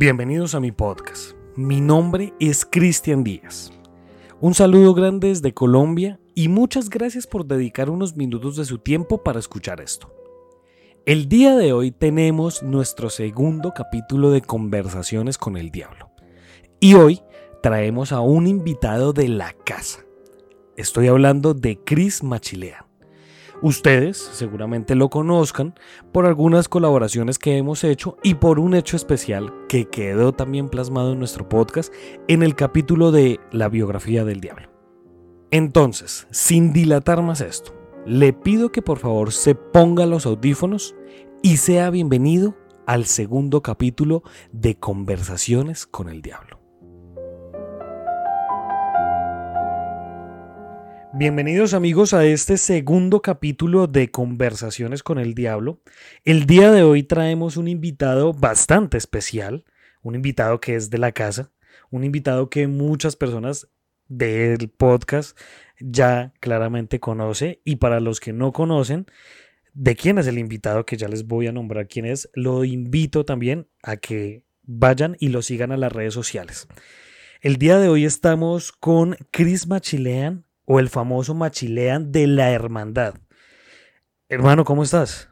Bienvenidos a mi podcast. Mi nombre es Cristian Díaz. Un saludo grande desde Colombia y muchas gracias por dedicar unos minutos de su tiempo para escuchar esto. El día de hoy tenemos nuestro segundo capítulo de Conversaciones con el Diablo. Y hoy traemos a un invitado de la casa. Estoy hablando de Chris Machilea. Ustedes seguramente lo conozcan por algunas colaboraciones que hemos hecho y por un hecho especial que quedó también plasmado en nuestro podcast en el capítulo de la biografía del diablo. Entonces, sin dilatar más esto, le pido que por favor se ponga los audífonos y sea bienvenido al segundo capítulo de Conversaciones con el Diablo. Bienvenidos amigos a este segundo capítulo de Conversaciones con el Diablo. El día de hoy traemos un invitado bastante especial, un invitado que es de la casa, un invitado que muchas personas del podcast ya claramente conoce y para los que no conocen de quién es el invitado que ya les voy a nombrar quién es, lo invito también a que vayan y lo sigan a las redes sociales. El día de hoy estamos con Chris Machilean, o el famoso Machilean de la Hermandad. Hermano, ¿cómo estás?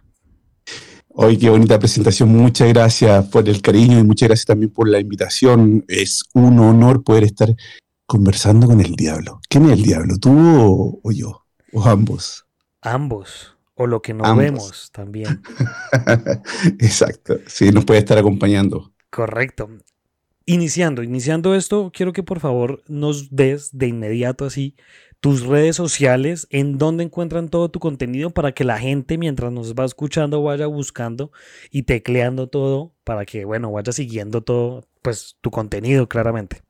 Hoy qué bonita presentación. Muchas gracias por el cariño y muchas gracias también por la invitación. Es un honor poder estar conversando con el diablo. ¿Quién es el diablo? ¿Tú o, yo? ¿O ambos? Ambos. O lo que no vemos también. Exacto. Sí, nos puede estar acompañando. Correcto. Iniciando, iniciando esto, quiero que por favor nos des de inmediato así tus redes sociales, en donde encuentran todo tu contenido para que la gente mientras nos va escuchando vaya buscando y tecleando todo para que, bueno, vaya siguiendo todo, pues tu contenido claramente.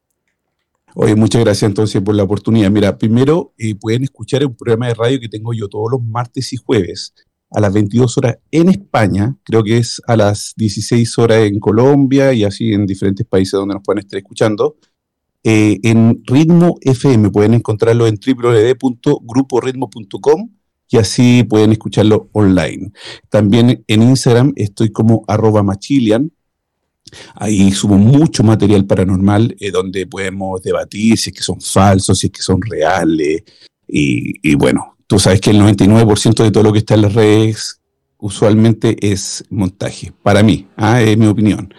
Oye, muchas gracias entonces por la oportunidad. Mira, primero eh, pueden escuchar un programa de radio que tengo yo todos los martes y jueves a las 22 horas en España, creo que es a las 16 horas en Colombia y así en diferentes países donde nos pueden estar escuchando. Eh, en Ritmo FM. Pueden encontrarlo en www.gruporitmo.com y así pueden escucharlo online. También en Instagram estoy como arroba machilian. Ahí subo mucho material paranormal eh, donde podemos debatir si es que son falsos, si es que son reales. Y, bueno, tú sabes que el 99% de todo lo que está en las redes usualmente es montaje, para mí, ¿ah? es mi opinión.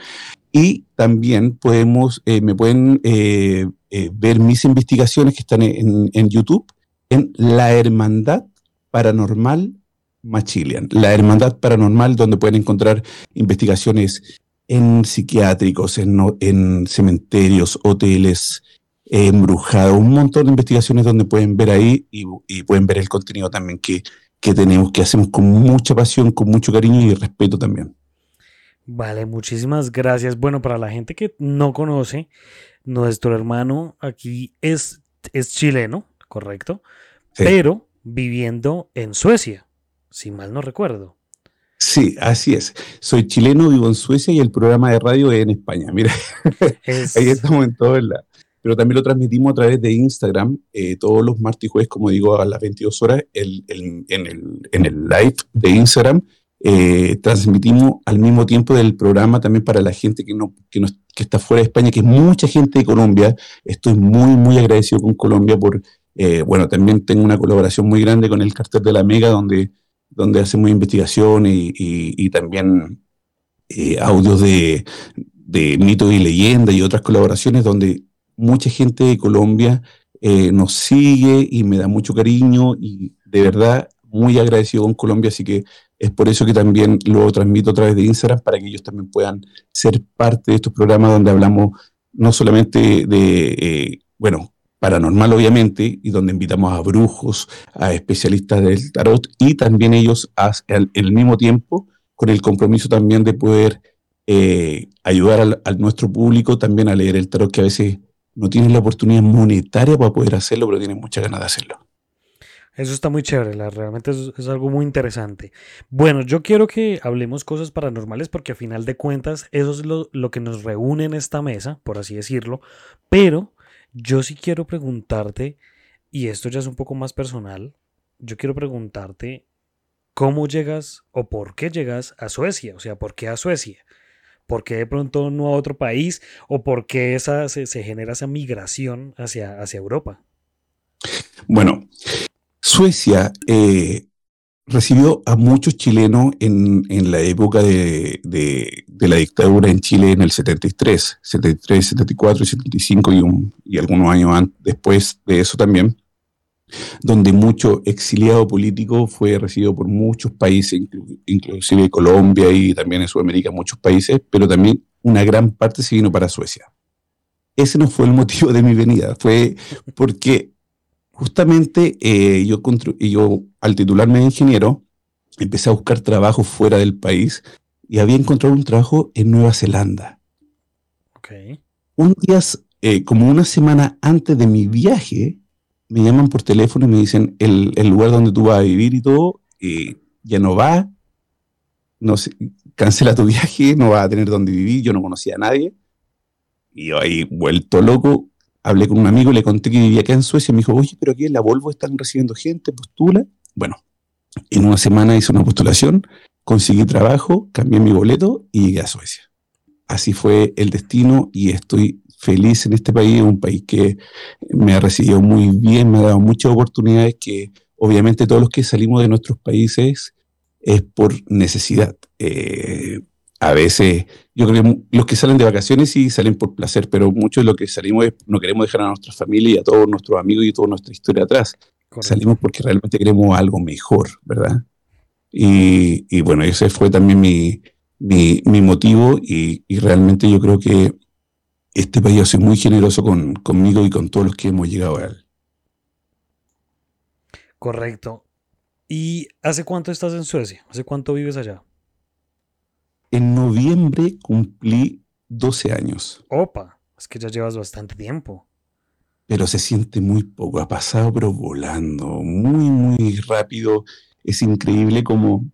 Y también podemos, eh, me pueden eh, eh, ver mis investigaciones que están en, YouTube en La Hermandad Paranormal Machilian. La Hermandad Paranormal, donde pueden encontrar investigaciones en psiquiátricos, en, cementerios, hoteles, embrujados, un montón de investigaciones donde pueden ver ahí y, pueden ver el contenido también que, que tenemos, que hacemos con mucha pasión, con mucho cariño y respeto también. Vale, muchísimas gracias. Bueno, para la gente que no conoce, nuestro hermano aquí es, es chileno, correcto, pero viviendo en Suecia, si mal no recuerdo. Sí, así es. Soy chileno, vivo en Suecia y el programa de radio es en España. Mira, ahí estamos en todo el pero también lo transmitimos a través de Instagram eh, todos los martes y jueves, como digo, a las 22 horas en, el, en, el, live de Instagram eh, transmitimos al mismo tiempo del programa también para la gente que, no, que, está fuera de España, que es mucha gente de Colombia. Estoy muy, muy agradecido con Colombia por, eh, bueno, también tengo una colaboración muy grande con el cartel de la Mega, donde, donde hacemos investigación y, y, también eh, audios de, de mitos y leyendas y otras colaboraciones donde mucha gente de Colombia nos sigue y me da mucho cariño y de verdad muy agradecido con Colombia, así que es por eso que también lo transmito a través de Instagram para que ellos también puedan ser parte de estos programas donde hablamos no solamente de, eh, bueno, paranormal obviamente, y donde invitamos a brujos, a especialistas del tarot, y también ellos el mismo tiempo con el compromiso también de poder eh, ayudar a nuestro público también a leer el tarot, que a veces no tienen la oportunidad monetaria para poder hacerlo, pero tienen muchas ganas de hacerlo. Eso está muy chévere, realmente es, algo muy interesante. Bueno, yo quiero que hablemos cosas paranormales porque a final de cuentas eso es lo, lo que nos reúne en esta mesa, por así decirlo, pero yo sí quiero preguntarte, y esto ya es un poco más personal, yo quiero preguntarte cómo llegas o por qué llegas a Suecia, o sea, ¿por qué a Suecia? ¿Por qué de pronto no a otro país? ¿O por qué esa, se, genera esa migración hacia, hacia Europa? Bueno, Suecia eh, recibió a muchos chilenos en, la época de, la dictadura en Chile en el 73, 73, 74 y 75 y, y algunos años después de eso también, donde mucho exiliado político fue recibido por muchos países, inclusive Colombia y también en Sudamérica muchos países, pero también una gran parte se vino para Suecia. Ese no fue el motivo de mi venida, fue porque justamente eh, yo, yo, al titularme de ingeniero, empecé a buscar trabajo fuera del país y había encontrado un trabajo en Nueva Zelanda. Un día, eh, como una semana antes de mi viaje, me llaman por teléfono y me dicen el, lugar donde tú vas a vivir y todo, eh, ya no va, no cancela tu viaje, no vas a tener donde vivir, yo no conocía a nadie. Y yo ahí, vuelto loco, hablé con un amigo, le conté que vivía acá en Suecia, me dijo, oye, pero aquí en la Volvo están recibiendo gente, postula. Bueno, en una semana hice una postulación, conseguí trabajo, cambié mi boleto y llegué a Suecia. Así fue el destino y estoy feliz en este país, un país que me ha recibido muy bien, me ha dado muchas oportunidades que obviamente todos los que salimos de nuestros países es por necesidad. Eh, a veces, yo creo que los que salen de vacaciones sí salen por placer, pero muchos de los que salimos es, no queremos dejar a nuestra familia y a todos nuestros amigos y toda nuestra historia atrás. Salimos porque realmente queremos algo mejor, ¿verdad? Y, bueno, ese fue también mi, mi, motivo y, realmente yo creo que este país ha sido muy generoso con, conmigo y con todos los que hemos llegado a él. Correcto. ¿Y hace cuánto estás en Suecia? ¿Hace cuánto vives allá? En noviembre cumplí 12 años. Opa, es que ya llevas bastante tiempo. Pero se siente muy poco, ha pasado pero volando, muy, muy rápido. Es increíble como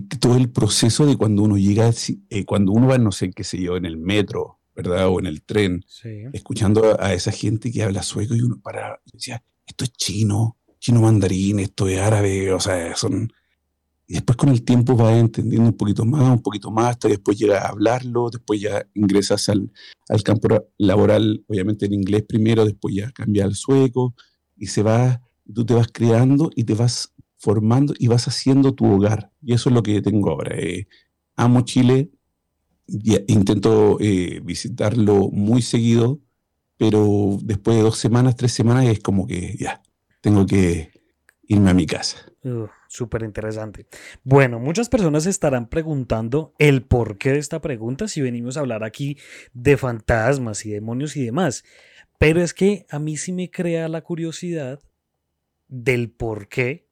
todo el proceso de cuando uno llega, eh, cuando uno va, no sé qué sé yo, en el metro, ¿verdad? O en el tren, escuchando a, esa gente que habla sueco y uno para, decía, esto es chino, chino mandarín, esto es árabe, o sea, son y después con el tiempo vas entendiendo un poquito más, un poquito más, hasta después llegas a hablarlo, después ya ingresas al, campo laboral, obviamente en inglés primero, después ya cambia al sueco, y se va, tú te vas creando y te vas formando y vas haciendo tu hogar. Y eso es lo que tengo ahora. Eh, amo Chile, intento eh, visitarlo muy seguido, pero después de dos semanas, tres semanas es como que ya, tengo que irme a mi casa. Súper interesante. Bueno, muchas personas estarán preguntando el porqué de esta pregunta si venimos a hablar aquí de fantasmas y demonios y demás. Pero es que a mí sí me crea la curiosidad del por qué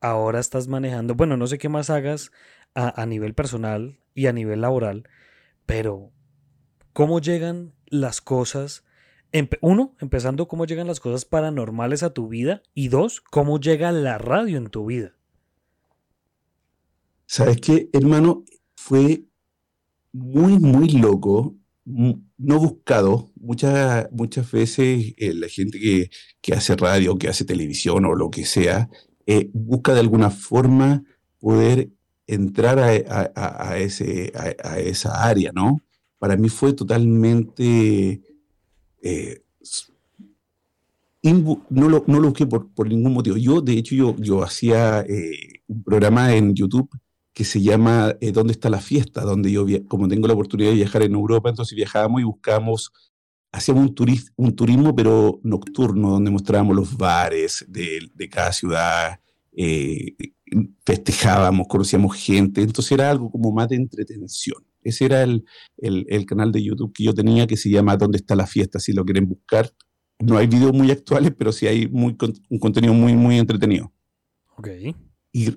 ahora estás manejando. Bueno, no sé qué más hagas a, a nivel personal y a nivel laboral, pero ¿cómo llegan las cosas uno, empezando cómo llegan las cosas paranormales a tu vida y dos, cómo llega la radio en tu vida. ¿Sabes qué, hermano? Fue muy, muy loco, no buscado. Muchas, muchas veces eh, la gente que, hace radio, que hace televisión o lo que sea, eh, busca de alguna forma poder entrar a, ese, a, esa área, ¿no? Para mí fue totalmente eh, no, lo, busqué por, ningún motivo. Yo, de hecho, yo, hacía eh, un programa en YouTube que se llama eh, ¿Dónde está la fiesta? Donde yo, como tengo la oportunidad de viajar en Europa, entonces viajábamos y buscábamos, hacíamos un, un turismo, pero nocturno, donde mostrábamos los bares de, de cada ciudad, festejábamos, conocíamos gente, entonces era algo como más de entretención. Ese era el, canal de YouTube que yo tenía que se llama ¿Dónde está la fiesta? Si lo quieren buscar. No hay videos muy actuales, pero sí hay muy, un contenido muy, muy entretenido. Ok. Y,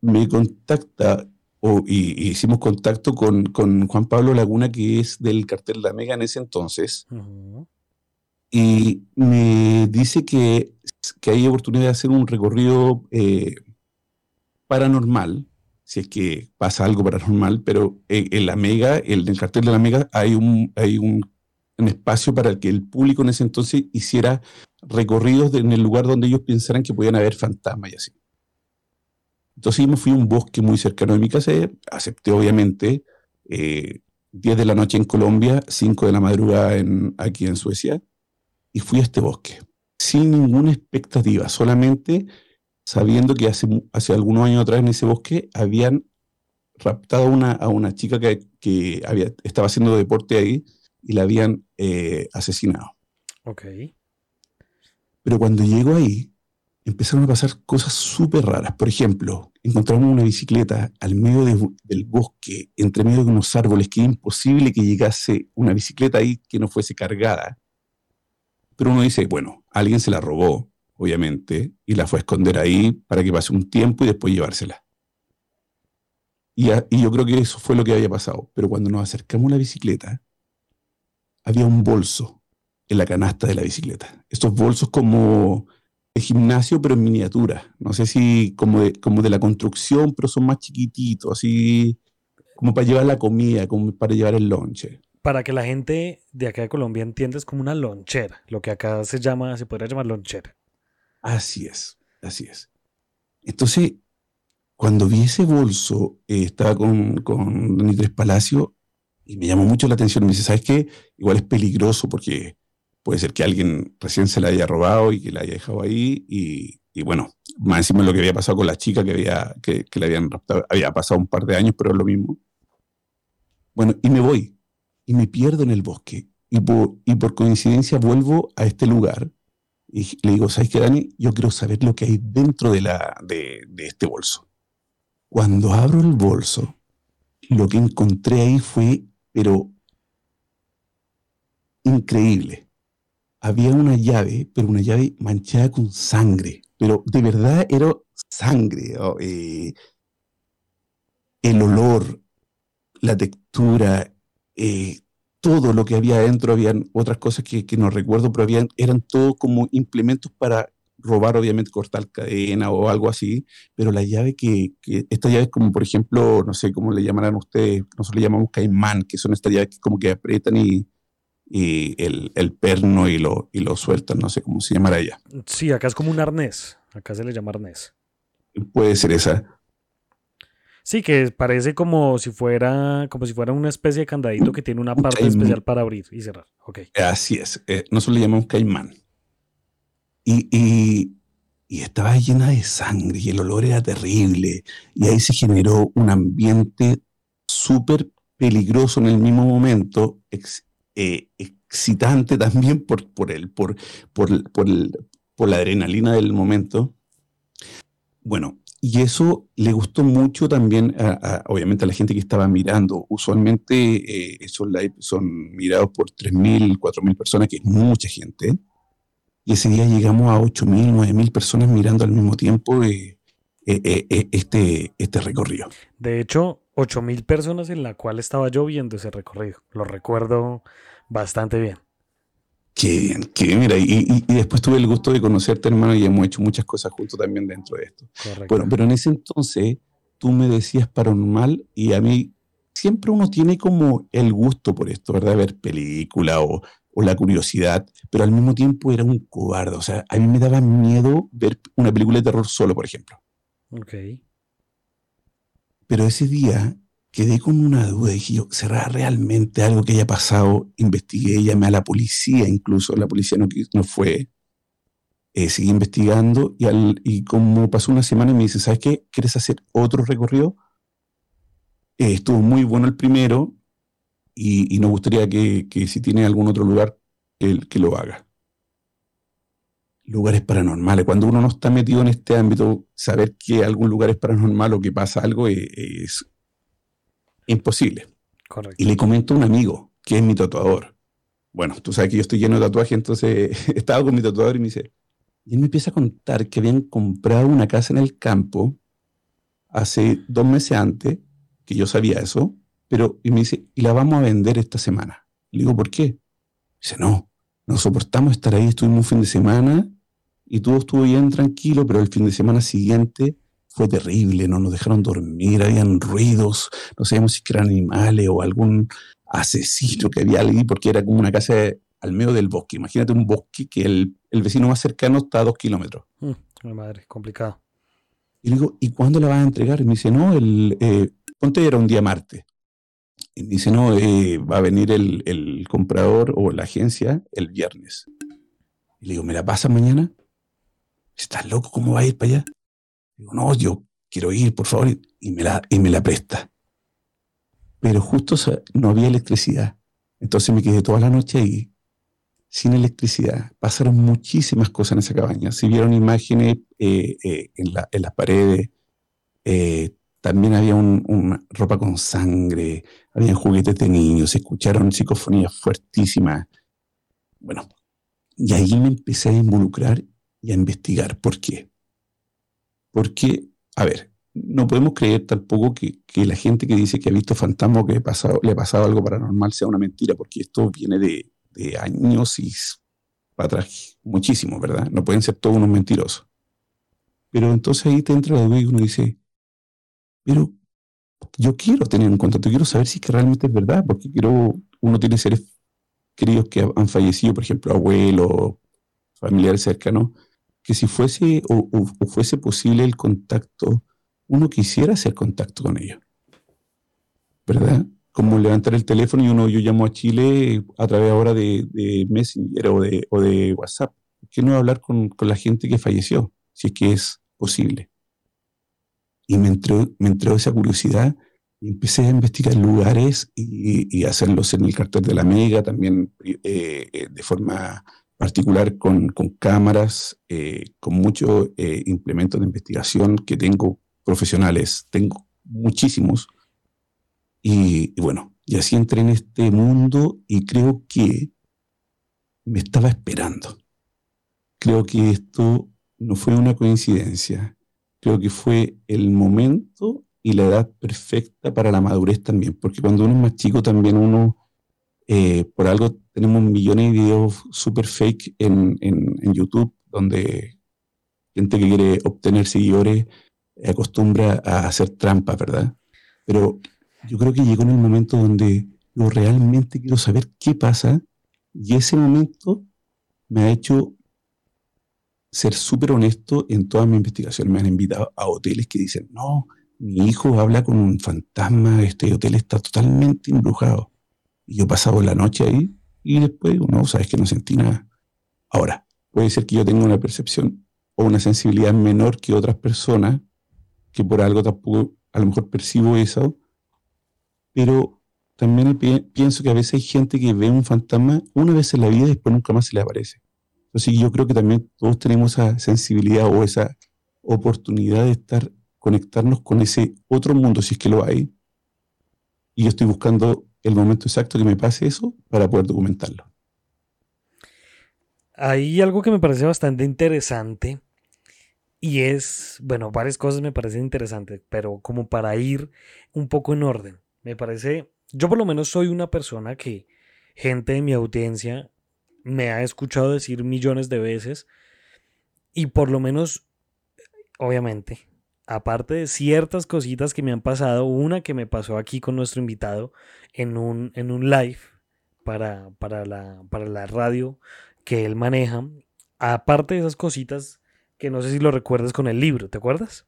me contacta, o, y, hicimos contacto con, Juan Pablo Laguna, que es del cartel La Mega en ese entonces. Y me dice que, hay oportunidad de hacer un recorrido eh, paranormal si es que pasa algo paranormal, pero en, la Mega, en el cartel de la Mega, hay un, hay un, espacio para que el público en ese entonces hiciera recorridos en el lugar donde ellos pensaran que podían haber fantasmas y así. Entonces yo me fui a un bosque muy cercano de mi casa, acepté obviamente, 10 eh, de la noche en Colombia, 5 de la madrugada aquí en Suecia, y fui a este bosque, sin ninguna expectativa, solamente sabiendo que hace, hace algunos años atrás en ese bosque habían raptado una, a una chica que, que había, estaba haciendo deporte ahí y la habían eh, asesinado. Ok. Pero cuando llego ahí, empezaron a pasar cosas súper raras. Por ejemplo, encontramos una bicicleta al medio del bosque, entre medio de unos árboles, que era imposible que llegase una bicicleta ahí que no fuese cargada. Pero uno dice, bueno, alguien se la robó, obviamente, y la fue a esconder ahí para que pase un tiempo y después llevársela. Y, yo creo que eso fue lo que había pasado. Pero cuando nos acercamos a la bicicleta, había un bolso en la canasta de la bicicleta. Estos bolsos como de gimnasio, pero en miniatura. No sé si como de, como de la construcción, pero son más chiquititos, así como para llevar la comida, como para llevar el lonche. Para que la gente de acá de Colombia entienda, es como una lonchera, lo que acá se llama, se podría llamar lonchera. Así es, así es. Entonces, cuando vi ese bolso, eh, estaba con, con Tres Palacio y me llamó mucho la atención. Me dice, ¿sabes qué? Igual es peligroso porque puede ser que alguien recién se la haya robado y que la haya dejado ahí. Y, bueno, más encima de lo que había pasado con la chica que, había, que, le habían raptado, había pasado un par de años, pero es lo mismo. Bueno, y me voy y me pierdo en el bosque. Y por, y por coincidencia vuelvo a este lugar y le digo, ¿sabes qué, Dani? Yo quiero saber lo que hay dentro de, la, de, de este bolso. Cuando abro el bolso, lo que encontré ahí fue, pero increíble había una llave, pero una llave manchada con sangre, pero de verdad era sangre. Eh, el olor, la textura, eh, todo lo que había adentro, habían otras cosas que, no recuerdo, pero habían, eran todo como implementos para robar, obviamente, cortar cadena o algo así, pero la llave que, que esta llave es como, por ejemplo, no sé cómo le llamarán ustedes, nosotros le llamamos caimán, que son estas llaves que como que aprietan y, y el, perno y lo, y lo sueltan, no sé cómo se llamará ella. Sí, acá es como un arnés, acá se le llama arnés. Puede ser esa. Sí, que parece como si fuera, como si fuera una especie de candadito que tiene una parte especial para abrir y cerrar. Okay. Así es. Eh, nosotros le llamamos caimán. Y, y, y, estaba llena de sangre y el olor era terrible. Y ahí se generó un ambiente súper peligroso en el mismo momento, eh, excitante también por, por, el, por, por, por, por la adrenalina del momento. Bueno, y eso le gustó mucho también, a, obviamente, a la gente que estaba mirando. Usualmente eh, esos live son mirados por 3.000, 4.000 personas, que es mucha gente. Y ese día llegamos a 8.000, 9.000 personas mirando al mismo tiempo eh, este, este recorrido. De hecho, 8.000 personas en la cual estaba yo viendo ese recorrido. Lo recuerdo bastante bien. Qué bien, qué bien. Mira, y, después tuve el gusto de conocerte, hermano, y hemos hecho muchas cosas juntos también dentro de esto. Bueno, pero en ese entonces tú me decías paranormal y a mí siempre uno tiene como el gusto por esto, ¿verdad? Ver película o, o la curiosidad, pero al mismo tiempo era un cobarde. O sea, a mí me daba miedo ver una película de terror solo, por ejemplo. Ok. Pero ese día quedé con una duda. Dije yo, ¿será realmente algo que haya pasado? Investigué, llamé a la policía, incluso la policía no, no fue. Eh, seguí investigando y, al, como pasó una semana me dice, ¿sabes qué? ¿Quieres hacer otro recorrido? Eh, estuvo muy bueno el primero y, y nos gustaría que, si tiene algún otro lugar, que, lo haga lugares paranormales. Cuando uno no está metido en este ámbito, saber que algún lugar es paranormal o que pasa algo es, imposible. Correcto. Y le comento a un amigo, que es mi tatuador. Bueno, tú sabes que yo estoy lleno de tatuajes, entonces estaba con mi tatuador y me dice, y él me empieza a contar que habían comprado una casa en el campo hace dos meses antes, que yo sabía eso, pero y me dice, y la vamos a vender esta semana. Le digo, ¿por qué? Dice, no, no soportamos estar ahí, estuvimos un fin de semana y todo estuvo bien tranquilo, pero el fin de semana siguiente fue terrible, no nos dejaron dormir, habían ruidos, no sabíamos si eran animales o algún asesino que había allí, porque era como una casa al medio del bosque. Imagínate un bosque que el, vecino más cercano está a dos kilómetros. Mm, madre, complicado. Y le digo, ¿y cuándo la vas a entregar? Y me dice, no, el, eh, ponte era un día martes. Y me dice, no, eh, va a venir el, comprador o la agencia el viernes. Y le digo, ¿me la pasa mañana? ¿Estás loco? ¿Cómo va a ir para allá? Digo, no, yo quiero ir, por favor. Y me la, y me la presta. Pero justo no había electricidad. Entonces me quedé toda la noche ahí, sin electricidad. Pasaron muchísimas cosas en esa cabaña. Se vieron imágenes eh, eh, en, las paredes. Eh, también había ropa con sangre, había juguetes de niños, se escucharon psicofonías fuertísimas. Bueno, y ahí me empecé a involucrar y a investigar. ¿Por qué? Porque, a ver, no podemos creer tampoco que, la gente que dice que ha visto fantasma o que le ha pasado algo paranormal sea una mentira, porque esto viene de, de años y para atrás, muchísimo, ¿verdad? No pueden ser todos unos mentirosos. Pero entonces ahí te entra la duda y uno dice, pero yo quiero tener un contacto, quiero saber si que realmente es verdad, porque quiero, uno tiene seres queridos que han fallecido, por ejemplo, abuelos, familiares cercanos, que si fuese o, fuese posible el contacto, uno quisiera hacer contacto con ellos. ¿Verdad? Como levantar el teléfono y uno, yo llamo a Chile a través ahora de, Messenger o de, o de WhatsApp. ¿Por qué no hablar con, con la gente que falleció? Si es que es posible. Y me entró, me entró esa curiosidad y empecé a investigar lugares y, hacerlos en el cartel de la Mega, también eh, eh, de forma particular con, con cámaras, eh, con muchos implementos de investigación que tengo profesionales, tengo muchísimos. Y, y, bueno, y así entré en este mundo y creo que me estaba esperando. Creo que esto no fue una coincidencia. Creo que fue el momento y la edad perfecta para la madurez también, porque cuando uno es más chico también uno, eh, por algo tenemos millones de videos super fake en, YouTube, donde gente que quiere obtener seguidores acostumbra a hacer trampas, ¿verdad? Pero yo creo que llegó en el momento donde yo realmente quiero saber qué pasa y ese momento me ha hecho ser súper honesto en toda mi investigación. Me han invitado a hoteles que dicen, no, mi hijo habla con un fantasma, este hotel está totalmente embrujado. Y yo pasado la noche ahí y después, no, sabes que no sentí nada. Ahora, puede ser que yo tenga una percepción o una sensibilidad menor que otras personas, que por algo tampoco a lo mejor percibo eso, pero también pienso que a veces hay gente que ve un fantasma una vez en la vida y después nunca más se le aparece. Entonces yo creo que también todos tenemos esa sensibilidad o esa oportunidad de estar, conectarnos con ese otro mundo, si es que lo hay. Y yo estoy buscando el momento exacto que me pase eso para poder documentarlo. Hay algo que me parece bastante interesante y es, bueno, varias cosas me parecen interesantes, pero como para ir un poco en orden, me parece, yo por lo menos soy una persona que gente de mi audiencia me ha escuchado decir millones de veces y por lo menos, obviamente, aparte de ciertas cositas que me han pasado, una que me pasó aquí con nuestro invitado en un, en un live para, para, la, para la radio que él maneja, aparte de esas cositas que no sé si lo recuerdas con el libro, ¿te acuerdas?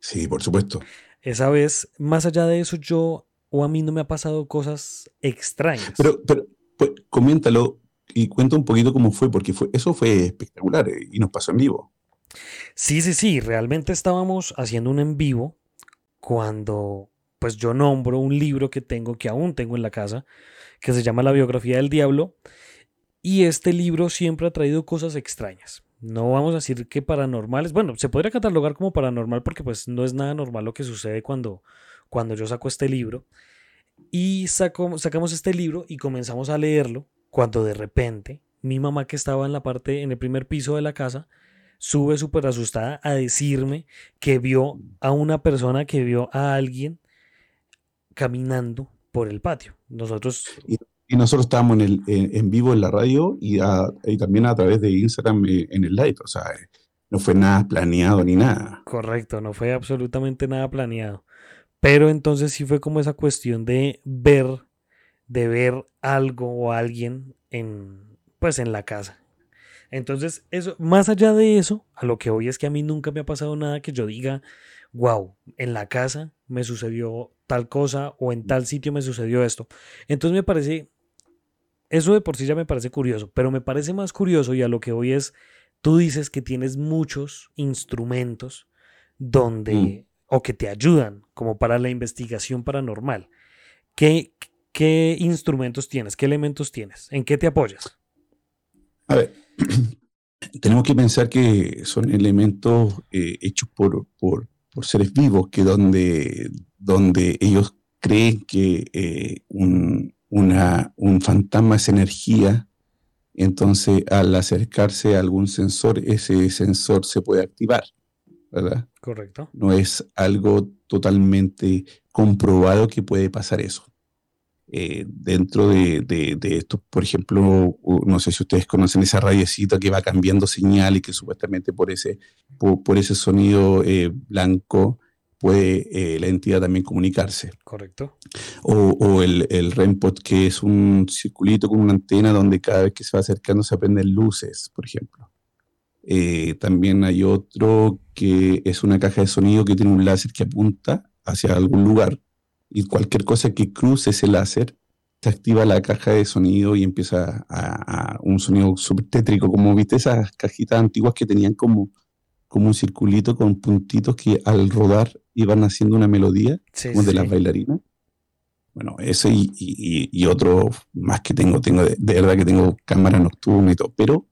Sí, por supuesto. Esa vez, más allá de eso, yo o a mí no me ha pasado cosas extrañas. Pero, pero pues, coméntalo, y cuenta un poquito cómo fue, porque fue, eso fue espectacular eh, y nos pasó en vivo. Sí, sí, sí, realmente estábamos haciendo un en vivo cuando pues yo nombro un libro que tengo, que aún tengo en la casa, que se llama La biografía del diablo, y este libro siempre ha traído cosas extrañas. No vamos a decir que paranormales, bueno, se podría catalogar como paranormal porque pues no es nada normal lo que sucede cuando, cuando yo saco este libro. Y sacamos este libro y comenzamos a leerlo cuando de repente mi mamá que estaba en la parte, en el primer piso de la casa, sube súper asustada a decirme que vio a una persona, que vio a alguien caminando por el patio. Nosotros... Y, nosotros estábamos en, el, en, vivo en la radio y, y, también a través de Instagram eh, en el live. O sea, no fue nada planeado ni nada. Correcto, no fue absolutamente nada planeado. Pero entonces sí fue como esa cuestión de ver de ver algo o alguien en, pues en la casa. Entonces, eso, más allá de eso, a lo que hoy es que a mí nunca me ha pasado nada que yo diga, wow, en la casa me sucedió tal cosa o en tal sitio me sucedió esto. Entonces me parece, eso de por sí ya me parece curioso, pero me parece más curioso y a lo que hoy es, tú dices que tienes muchos instrumentos donde, mm. o que te ayudan como para la investigación paranormal. ¿Qué, ¿Qué instrumentos tienes? ¿Qué elementos tienes? ¿En qué te apoyas? A ver, tenemos que pensar que son elementos eh, hechos por, por, seres vivos, que donde, donde ellos creen que eh, un, un fantasma es energía, entonces al acercarse a algún sensor, ese sensor se puede activar, ¿verdad? Correcto. No es algo totalmente comprobado que puede pasar eso. Eh, dentro de, esto, por ejemplo, no sé si ustedes conocen esa radiecita que va cambiando señal y que supuestamente por ese, por, ese sonido eh, blanco puede eh, la entidad también comunicarse. Correcto. O, el, el REMPOT, que es un circulito con una antena donde cada vez que se va acercando se prenden luces, por ejemplo. también hay otro que es una caja de sonido que tiene un láser que apunta hacia algún lugar y cualquier cosa que cruce ese láser, se activa la caja de sonido y empieza a, un sonido súper tétrico, como viste esas cajitas antiguas que tenían como, como un circulito con puntitos que al rodar iban haciendo una melodía, como de las bailarinas. Bueno, ese y, otro más que tengo, tengo de, de, verdad que tengo cámara nocturna y todo, pero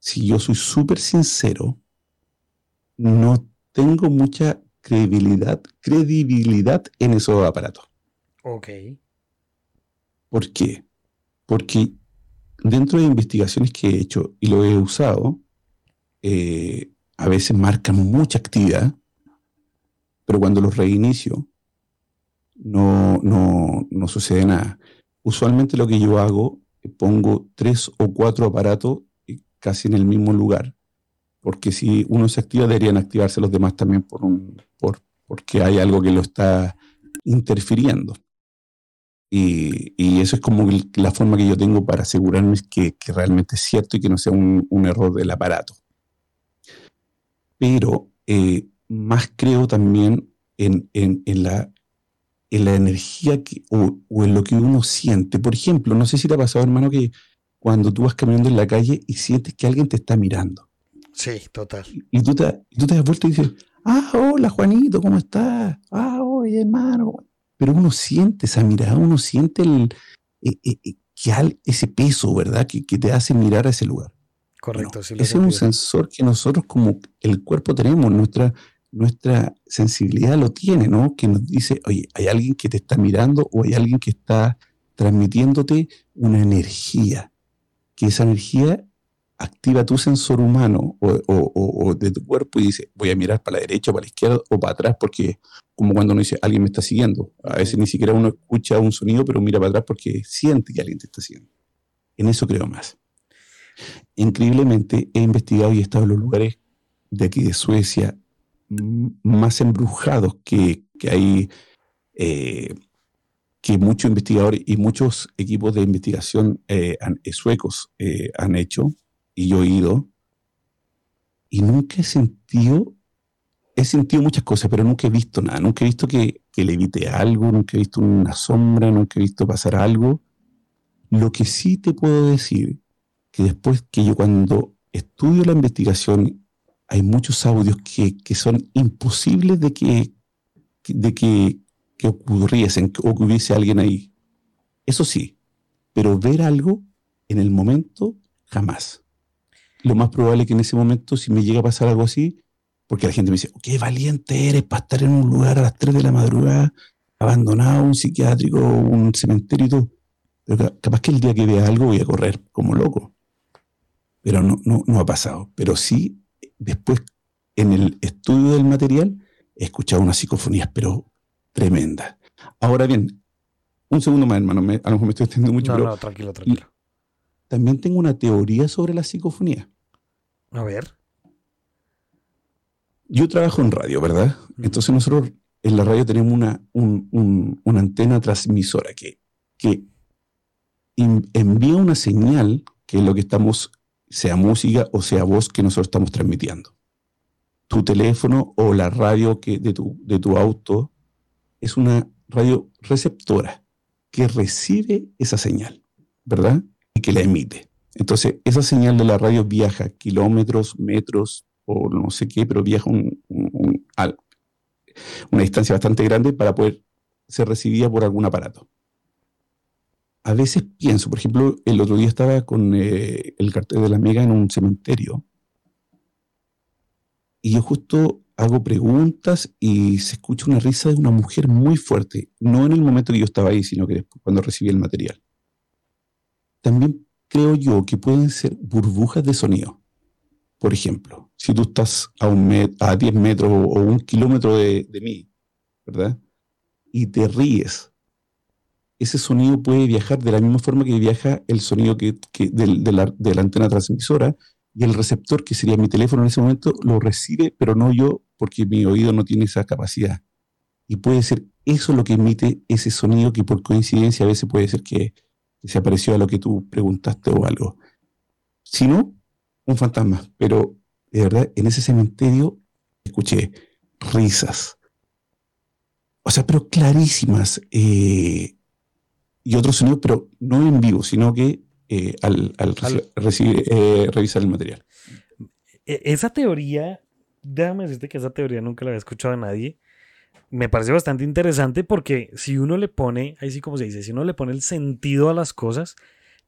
si yo soy súper sincero, no tengo mucha credibilidad, credibilidad en esos aparatos. Ok. ¿Por qué? Porque dentro de investigaciones que he hecho y lo he usado, eh, a veces marcan mucha actividad, pero cuando los reinicio, no, no, no sucede nada. Usualmente lo que yo hago, pongo tres o cuatro aparatos eh, casi en el mismo lugar porque si uno se activa, deberían activarse los demás también por un, por, porque hay algo que lo está interfiriendo. Y, y eso es como la forma que yo tengo para asegurarme que, que realmente es cierto y que no sea un, un error del aparato. Pero eh, más creo también en, en, en, la, en la energía que, o, o, en lo que uno siente. Por ejemplo, no sé si te ha pasado, hermano, que cuando tú vas caminando en la calle y sientes que alguien te está mirando. Sí, total. Y tú te, tú te das vuelta y dices, ah, hola Juanito, ¿cómo estás? Ah, oye hermano. Pero uno siente esa mirada, uno siente el, eh, eh, eh, que ese peso, ¿verdad? Que, te hace mirar a ese lugar. Correcto. ese es un sensor que nosotros como el cuerpo tenemos, nuestra, nuestra sensibilidad lo tiene, ¿no? Que nos dice, oye, hay alguien que te está mirando o hay alguien que está transmitiéndote una energía, que esa energía activa tu sensor humano o, de tu cuerpo y dice, voy a mirar para la derecha, para la izquierda o para atrás, porque como cuando uno dice, alguien me está siguiendo. A veces ni siquiera uno escucha un sonido, pero mira para atrás porque siente que alguien te está siguiendo. En eso creo más. Increíblemente he investigado y he estado en los lugares de aquí de Suecia más embrujados que, hay, eh, que muchos investigadores y muchos equipos de investigación eh, suecos eh, han hecho y yo he ido y nunca he sentido, he sentido muchas cosas, pero nunca he visto nada, nunca he visto que, que le evite algo, nunca he visto una sombra, nunca he visto pasar algo. Lo que sí te puedo decir, que después que yo cuando estudio la investigación, hay muchos audios que, que son imposibles de que, de que, que ocurriesen o que hubiese alguien ahí. Eso sí, pero ver algo en el momento, jamás lo más probable es que en ese momento, si me llega a pasar algo así, porque la gente me dice, oh, qué valiente eres para estar en un lugar a las 3 de la madrugada, abandonado, un psiquiátrico, un cementerio y todo. Pero capaz que el día que vea algo voy a correr como loco. Pero no, no, no ha pasado. Pero sí, después, en el estudio del material, he escuchado unas psicofonías, pero tremendas. Ahora bien, un segundo más, hermano, a lo mejor me estoy extendiendo mucho. No, no, tranquilo, tranquilo. También tengo una teoría sobre la psicofonía. A ver. Yo trabajo en radio, ¿verdad? Entonces nosotros en la radio tenemos una, una antena transmisora que, que envía una señal, que es lo que estamos sea música o sea voz que nosotros estamos transmitiendo. Tu teléfono o la radio que de, tu, de tu auto es una radio receptora que recibe esa señal, ¿verdad? Y que la emite. Entonces, esa señal de la radio viaja kilómetros, metros o no sé qué, pero viaja un, una distancia bastante grande para poder ser recibida por algún aparato. A veces pienso, por ejemplo, el otro día estaba con eh, el cartel de la Mega en un cementerio y yo justo hago preguntas y se escucha una risa de una mujer muy fuerte, no en el momento que yo estaba ahí, sino que después cuando recibí el material. También creo yo que pueden ser burbujas de sonido. Por ejemplo, si tú estás a, un a 10 metros o, un kilómetro de, mí, ¿verdad? Y te ríes, ese sonido puede viajar de la misma forma que viaja el sonido que, de, la, de la antena transmisora y el receptor, que sería mi teléfono en ese momento, lo recibe, pero no yo, porque mi oído no tiene esa capacidad. Y puede ser eso lo que emite ese sonido que por coincidencia a veces puede ser que se apareció a lo que tú preguntaste o algo. Si no, un fantasma. Pero de verdad, en ese cementerio escuché risas. O sea, pero clarísimas. Eh, y otros sonidos, pero no en vivo, sino que eh, al, eh, revisar el material. E, esa teoría, déjame decirte que esa teoría nunca la había escuchado a nadie me parece bastante interesante porque si uno le pone, ahí sí como se dice, si uno le pone el sentido a las cosas,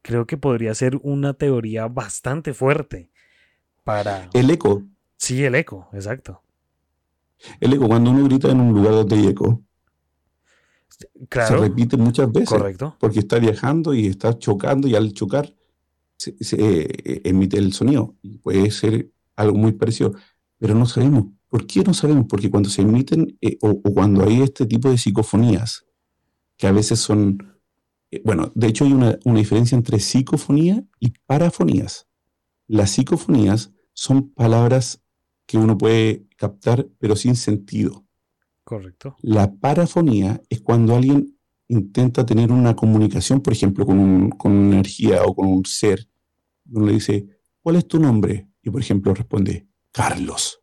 creo que podría ser una teoría bastante fuerte para... El eco. Sí, el eco, exacto. El eco, cuando uno grita en un lugar donde hay eco, claro, se repite muchas veces. Correcto. Porque está viajando y está chocando y al chocar se, eh, emite el sonido. Y puede ser algo muy parecido, pero no sabemos ¿Por qué no sabemos? Porque cuando se emiten eh, o, cuando hay este tipo de psicofonías, que a veces son, eh, bueno, de hecho hay una, diferencia entre psicofonía y parafonías. Las psicofonías son palabras que uno puede captar pero sin sentido. Correcto. La parafonía es cuando alguien intenta tener una comunicación, por ejemplo, con, con una energía o con un ser. Uno le dice, ¿cuál es tu nombre? Y por ejemplo responde, Carlos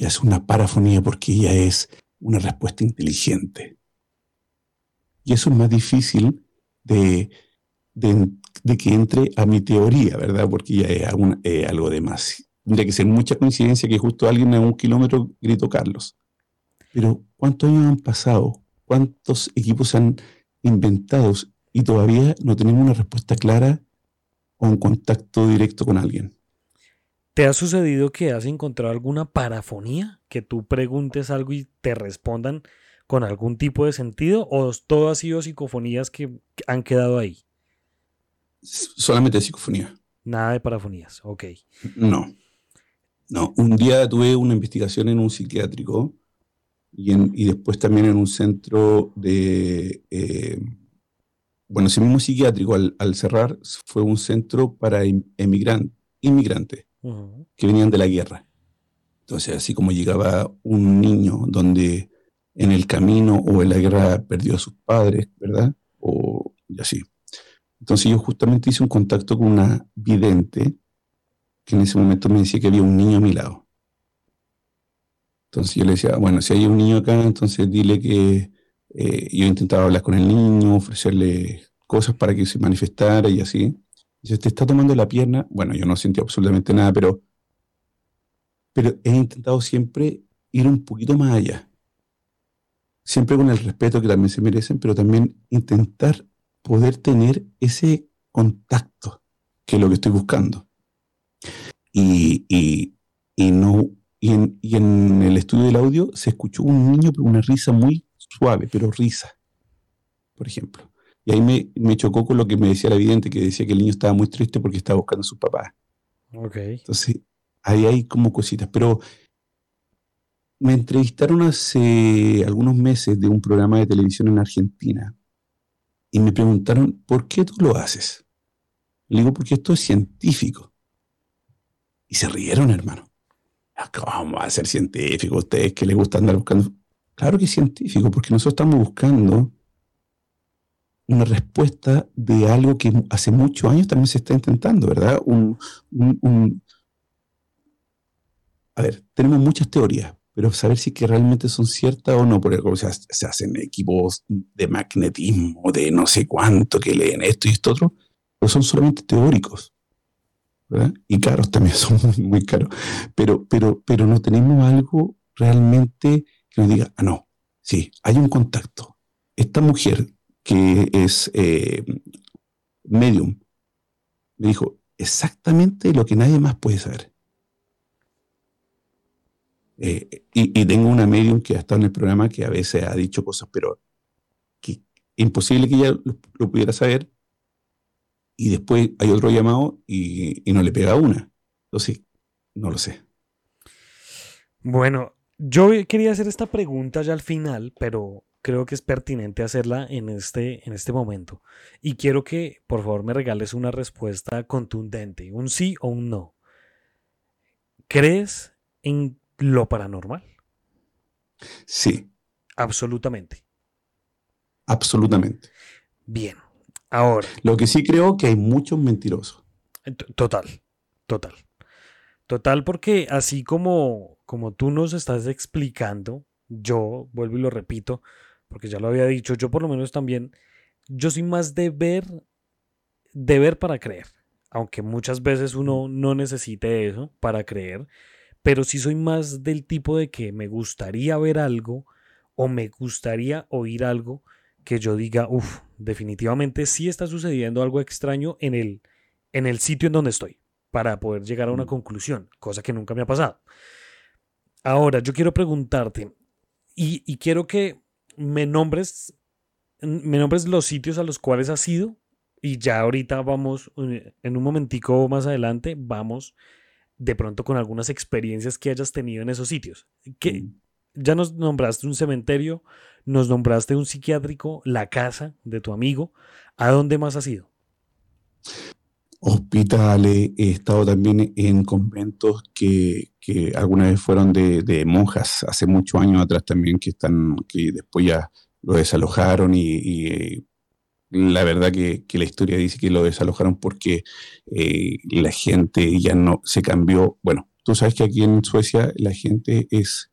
ya es una parafonía porque ella es una respuesta inteligente. Y eso es más difícil de, que entre a mi teoría, ¿verdad? Porque ya es, algo de más. Tendría que ser mucha coincidencia que justo alguien a un kilómetro gritó Carlos. Pero ¿cuántos años han pasado? ¿Cuántos equipos se han inventado y todavía no tenemos una respuesta clara o un contacto directo con alguien? ¿Te ha sucedido que has encontrado alguna parafonía? Que tú preguntes algo y te respondan con algún tipo de sentido? ¿O todo ha sido psicofonías que han quedado ahí? Solamente psicofonía. Nada de parafonías, ok. No. No, un día tuve una investigación en un psiquiátrico y, después también en un centro de... Eh, bueno, ese mismo psiquiátrico al, cerrar fue un centro para inmigrantes que venían de la guerra. Entonces, así como llegaba un niño donde en el camino o en la guerra perdió a sus padres, ¿verdad? O y así. Entonces yo justamente hice un contacto con una vidente que en ese momento me decía que había un niño a mi lado. Entonces yo le decía, bueno, si hay un niño acá, entonces dile que eh, yo intentaba hablar con el niño, ofrecerle cosas para que se manifestara y así. Si te está tomando la pierna, bueno, yo no sentí absolutamente nada, pero, pero he intentado siempre ir un poquito más allá. Siempre con el respeto que también se merecen, pero también intentar poder tener ese contacto, que es lo que estoy buscando. Y, no, y en, y en el estudio del audio se escuchó un niño, pero una risa muy suave, pero risa, por ejemplo. Y ahí me, chocó con lo que me decía la vidente, que decía que el niño estaba muy triste porque estaba buscando a sus papás. Ok. Entonces, ahí hay como cositas. Pero me entrevistaron hace algunos meses de un programa de televisión en Argentina y me preguntaron, ¿por qué tú lo haces? Le digo, porque esto es científico. Y se rieron, hermano. Ah, ¿Cómo va a ser científico? Ustedes que les gusta andar buscando. Claro que es científico, porque nosotros estamos buscando una respuesta de algo que hace muchos años también se está intentando, ¿verdad? A ver, tenemos muchas teorías, pero saber si que realmente son ciertas o no, porque se, se hacen equipos de magnetismo, de no sé cuánto, que leen esto y esto otro, pero son solamente teóricos. ¿verdad? Y caros también, son muy, caros. Pero, pero, pero no tenemos algo realmente que nos diga, ah, no, sí, hay un contacto. Esta mujer que es eh, medium me dijo exactamente lo que nadie más puede saber. Eh, y, tengo una medium que ha estado en el programa que a veces ha dicho cosas, pero que imposible que ella lo pudiera saber y después hay otro llamado y, no le pega una. Entonces, no lo sé. Bueno, yo quería hacer esta pregunta ya al final, pero creo que es pertinente hacerla en este, en este momento. Y quiero que, por favor, me regales una respuesta contundente, un sí o un no. ¿Crees en lo paranormal? Sí. Absolutamente. Absolutamente. Bien. Ahora. Lo que sí creo que hay muchos mentirosos. Total, total. Total, porque así como, como tú nos estás explicando, yo vuelvo y lo repito, porque ya lo había dicho, yo por lo menos también, yo soy más de ver, de ver para creer. Aunque muchas veces uno no necesite eso para creer, pero sí soy más del tipo de que me gustaría ver algo o me gustaría oír algo que yo diga, uff, definitivamente sí está sucediendo algo extraño en el, en el sitio en donde estoy, para poder llegar a una conclusión, cosa que nunca me ha pasado. Ahora, yo quiero preguntarte, y, quiero que me nombres, me nombres los sitios a los cuales has ido, y ya ahorita vamos, en un momentico más adelante, vamos de pronto con algunas experiencias que hayas tenido en esos sitios. Que, mm. ya nos nombraste un cementerio, nos nombraste un psiquiátrico, la casa de tu amigo. ¿A dónde más has ido? Hospitales, he estado también en conventos que, que alguna vez fueron de, monjas, hace muchos años atrás también, que están, que después ya lo desalojaron y, la verdad que, la historia dice que lo desalojaron porque eh, la gente ya no se cambió. Bueno, tú sabes que aquí en Suecia la gente es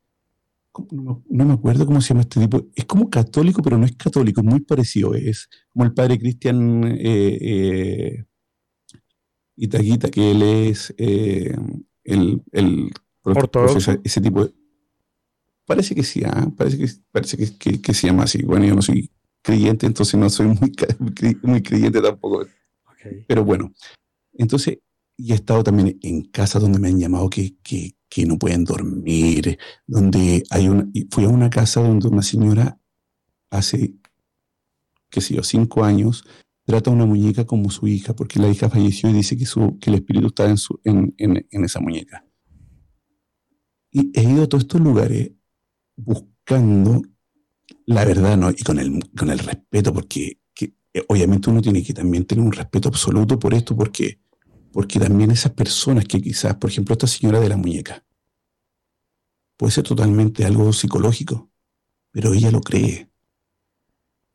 no, me acuerdo cómo se llama este tipo, es como católico, pero no es católico, muy parecido, es como el padre Cristian eh, eh, Itaguita, que él es eh, el, el ese tipo de... Parece que sí, ¿ah? parece, que, parece que, se llama así. Bueno, yo no soy creyente, entonces no soy muy, muy creyente tampoco. Pero bueno, entonces, y he estado también en casas donde me han llamado que, que, que no pueden dormir, donde hay una, fui a una casa donde una señora hace, qué sé yo, cinco años, trata a una muñeca como su hija, porque la hija falleció y dice que, su, que el espíritu está en, su, en, en, esa muñeca. Y he ido a todos estos lugares buscando la verdad, ¿no? Y con el, con el respeto, porque eh, obviamente uno tiene que también tener un respeto absoluto por esto, porque porque también esas personas que quizás, por ejemplo, esta señora de la muñeca, puede ser totalmente algo psicológico, pero ella lo cree.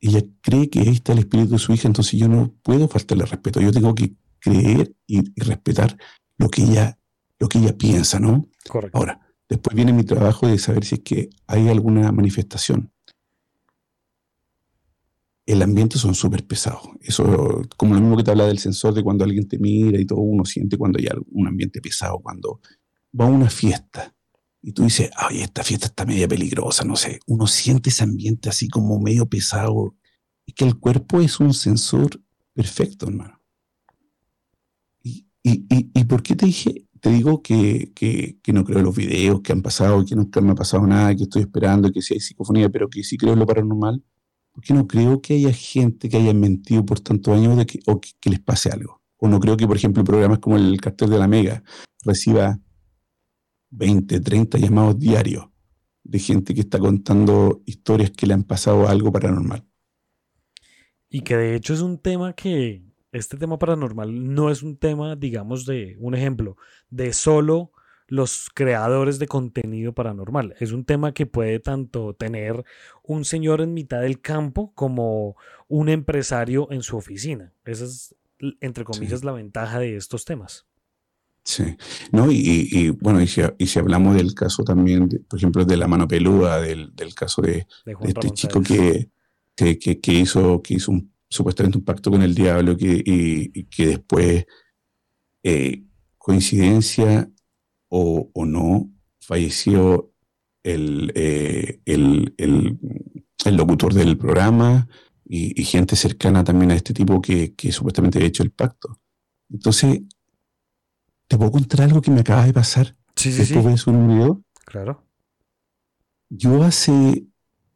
Ella cree que ahí está el espíritu de su hija, entonces yo no puedo faltarle respeto. Yo tengo que creer y, respetar lo que ella, lo que ella piensa, ¿no? Correcto. Ahora, después viene mi trabajo de saber si es que hay alguna manifestación el ambiente son súper pesados. Eso, como lo mismo que te habla del sensor de cuando alguien te mira y todo, uno siente cuando hay un ambiente pesado, cuando va a una fiesta y tú dices, ay, esta fiesta está media peligrosa, no sé, uno siente ese ambiente así como medio pesado. Y que el cuerpo es un sensor perfecto, hermano. ¿Y, y, por qué te dije? Te digo que, que, que, no creo en los videos que han pasado, que nunca me ha pasado nada, que estoy esperando, que sí hay psicofonía, pero que sí creo en lo paranormal porque no creo que haya gente que haya mentido por tantos años de que, o que, les pase algo. O no creo que, por ejemplo, programas como el cartel de la Mega reciba 20, 30 llamados diarios de gente que está contando historias que le han pasado algo paranormal. Y que de hecho es un tema que, este tema paranormal no es un tema, digamos, de un ejemplo, de solo los creadores de contenido paranormal. Es un tema que puede tanto tener un señor en mitad del campo como un empresario en su oficina. Esa es, entre comillas, la ventaja de estos temas. Sí, no, y, bueno, y si, hablamos del caso también, por ejemplo, de la mano peluda, del, caso de, este chico que, que, hizo, que hizo un, supuestamente un pacto con el diablo que, y, que después, eh, coincidencia o, no, falleció eh, el, el, locutor del programa y, gente cercana también a este tipo que, que supuestamente había hecho el pacto. Entonces, ¿Te puedo contar algo que me acaba de pasar? Sí, sí, sí. ves un video? Claro. Yo hace,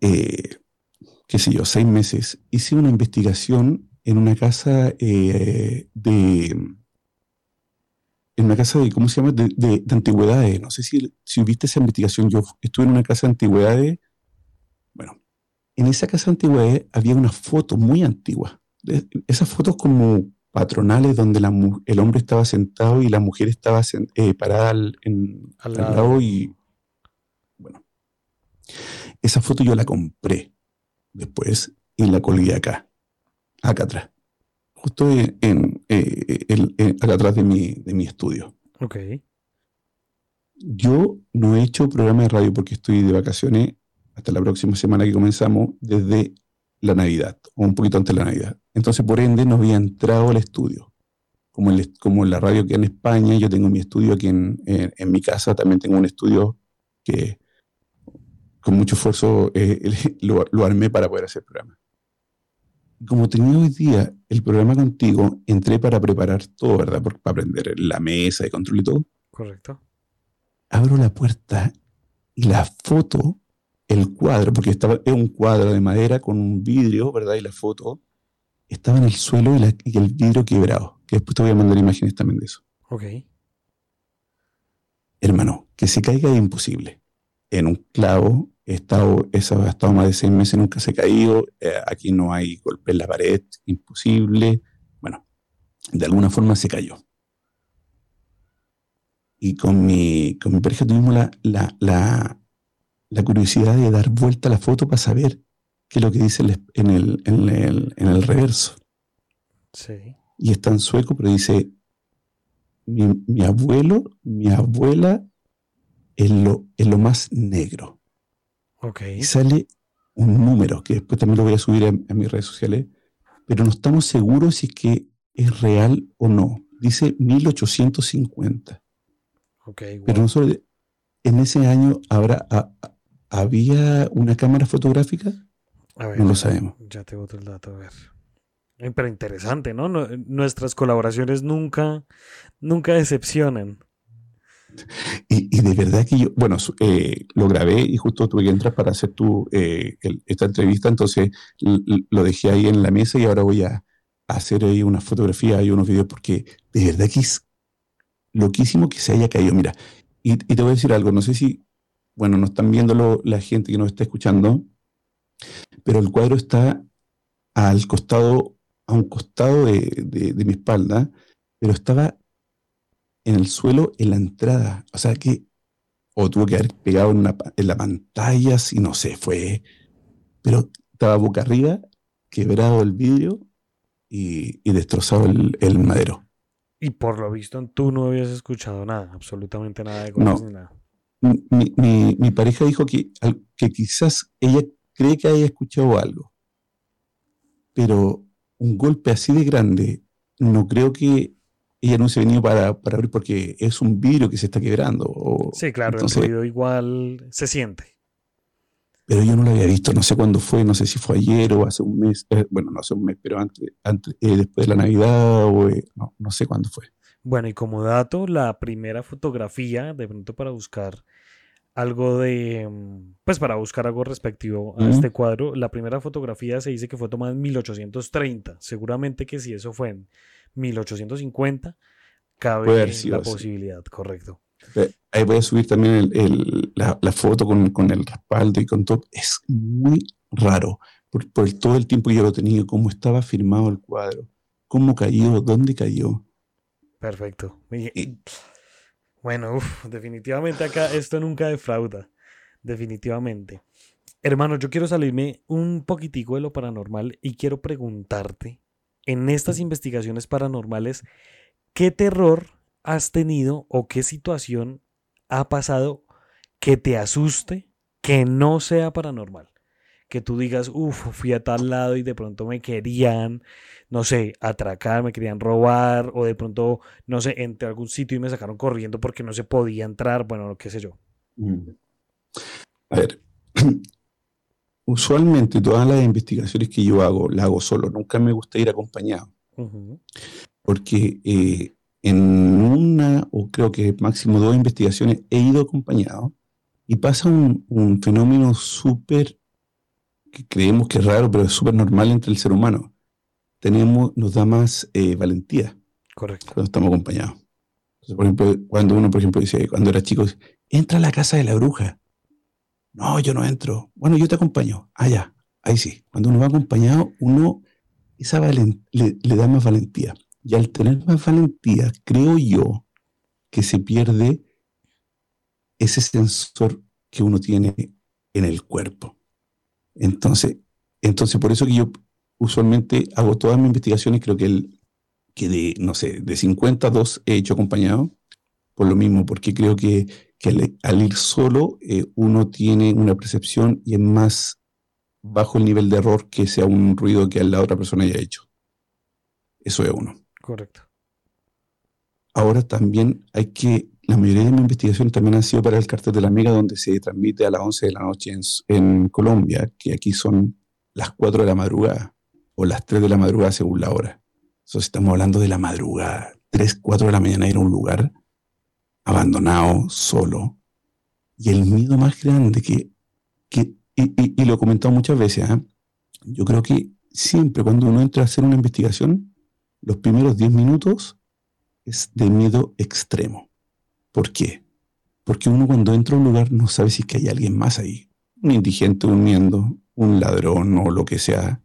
eh, qué sé yo, seis meses hice una investigación en una casa eh, de. En una casa de, ¿cómo se llama? De, antigüedades. No sé si, si viste esa investigación. Yo estuve en una casa de antigüedades. Bueno, en esa casa de antigüedades había una foto muy antigua. Esas fotos como patronales donde el hombre estaba sentado y la mujer estaba eh, parada al, lado. y bueno, esa foto yo la compré después y la colgué acá, acá atrás, justo en, eh, acá atrás de mi, de mi estudio. Ok. Yo no he hecho programa de radio porque estoy de vacaciones hasta la próxima semana que comenzamos desde la Navidad, o un poquito antes de la Navidad. Entonces, por ende, no había entrado al estudio. Como, el, como la radio que en España, yo tengo mi estudio aquí en, en, mi casa, también tengo un estudio que con mucho esfuerzo eh, lo, lo, armé para poder hacer el programa. Como tenía hoy día el programa contigo, entré para preparar todo, ¿verdad? para aprender la mesa de control y todo. Correcto. Abro la puerta y la foto el cuadro, porque estaba, es un cuadro de madera con un vidrio, ¿verdad? Y la foto estaba en el suelo y, el vidrio quebrado. Que después te voy a mandar imágenes también de eso. Ok. Hermano, que se caiga es imposible. En un clavo, he estado, he estado más de seis meses, nunca se ha caído. Eh, aquí no hay golpe en la pared, imposible. Bueno, de alguna forma se cayó. Y con mi, con mi pareja tuvimos la, la la curiosidad de dar vuelta a la foto para saber qué es lo que dice en el, en el, en el reverso. Sí. Y está en sueco, pero dice, mi, abuelo, mi abuela es lo, es lo más negro. Ok. Y sale un número, que después también lo voy a subir a, mis redes sociales, pero no estamos seguros si es que es real o no. Dice 1850. Ok. Pero nosotros en ese año habrá, ¿Había una cámara fotográfica? No lo sabemos. Ya te boto el dato, a ver. Eh, pero interesante, ¿no? Nuestras colaboraciones nunca, nunca decepcionan. Y, de verdad que yo, bueno, eh, lo grabé y justo tuve que entrar para hacer tu, eh, esta entrevista, entonces lo dejé ahí en la mesa y ahora voy a, hacer ahí una fotografía y unos videos porque de verdad que es loquísimo que se haya caído. Mira, y, y te voy a decir algo, no sé si bueno, no están viéndolo la gente que nos está escuchando, pero el cuadro está al costado, a un costado de, mi espalda, pero estaba en el suelo en la entrada. O sea que, o tuvo que haber pegado en, la pantalla, si no sé, fue, pero estaba boca arriba, quebrado el vidrio y, destrozado el, madero. Y por lo visto tú no habías escuchado nada, absolutamente nada de cosas ni nada mi, pareja dijo que, que quizás ella cree que haya escuchado algo, pero un golpe así de grande, no creo que ella no se venido para, para abrir porque es un vidrio que se está quebrando. sí, claro, el ruido igual se siente. Pero yo no lo había visto, no sé cuándo fue, no sé si fue ayer o hace un mes, eh, bueno, no hace un mes, pero antes, antes eh, después de la Navidad o eh, no, no sé cuándo fue. Bueno, y como dato, la primera fotografía, de pronto para buscar algo de, mm, pues para buscar algo respectivo a este cuadro, la primera fotografía se dice que fue tomada en 1830. Seguramente que si eso fue en 1850, cabe la posibilidad, correcto. Ahí voy a subir también la, foto con, el respaldo y con todo. Es muy raro por, por todo el tiempo que yo lo tenía, cómo estaba firmado el cuadro, cómo cayó, dónde cayó. Perfecto. Bueno, definitivamente acá esto nunca defrauda. Definitivamente. Hermano, yo quiero salirme un poquitico de lo paranormal y quiero preguntarte, en estas investigaciones paranormales, ¿qué terror has tenido o qué situación ha pasado que te asuste que no sea paranormal? Que tú digas, uff, fui a tal lado y de pronto me querían, no sé, atracar, me querían robar, o de pronto, no sé, entré a algún sitio y me sacaron corriendo porque no se podía entrar, bueno, qué sé yo. Mm. A ver, usualmente todas las investigaciones que yo hago, las hago solo, nunca me gusta ir acompañado. Porque eh, en una, o creo que máximo dos investigaciones, he ido acompañado y pasa un, fenómeno súper, que creemos que es raro, pero es súper normal entre el ser humano. Tenemos, nos da más eh, valentía. Correcto. Cuando estamos acompañados. por ejemplo, cuando uno, por ejemplo, dice, cuando era chico, entra a la casa de la bruja. No, yo no entro. Bueno, yo te acompaño. Ah, ya, ahí sí. Cuando uno va acompañado, uno esa le, le, da más valentía. Y al tener más valentía, creo yo que se pierde ese sensor que uno tiene en el cuerpo. Entonces, entonces por eso que yo usualmente hago todas mis investigaciones, creo que, el, que de, no sé, de 52 he hecho acompañado, por lo mismo, porque creo que que al, ir solo eh, uno tiene una percepción y es más bajo el nivel de error que sea un ruido que la otra persona haya hecho. Eso es uno. Correcto. Ahora también hay que, la mayoría de mi investigación también ha sido para el cartel de la Mega, donde se transmite a las 11 de la noche en, Colombia, que aquí son las 4 de la madrugada o las 3 de la madrugada según la hora. Entonces estamos hablando de la madrugada, 3, 4 de la mañana ir a un lugar abandonado, solo. Y el miedo más grande que, que y, lo he comentado muchas veces, ¿ah? yo creo que siempre cuando uno entra a hacer una investigación, los primeros 10 minutos es de miedo extremo. ¿Por qué? Porque uno cuando entra a un lugar no sabe si es que hay alguien más ahí. Un indigente durmiendo, un ladrón o lo que sea.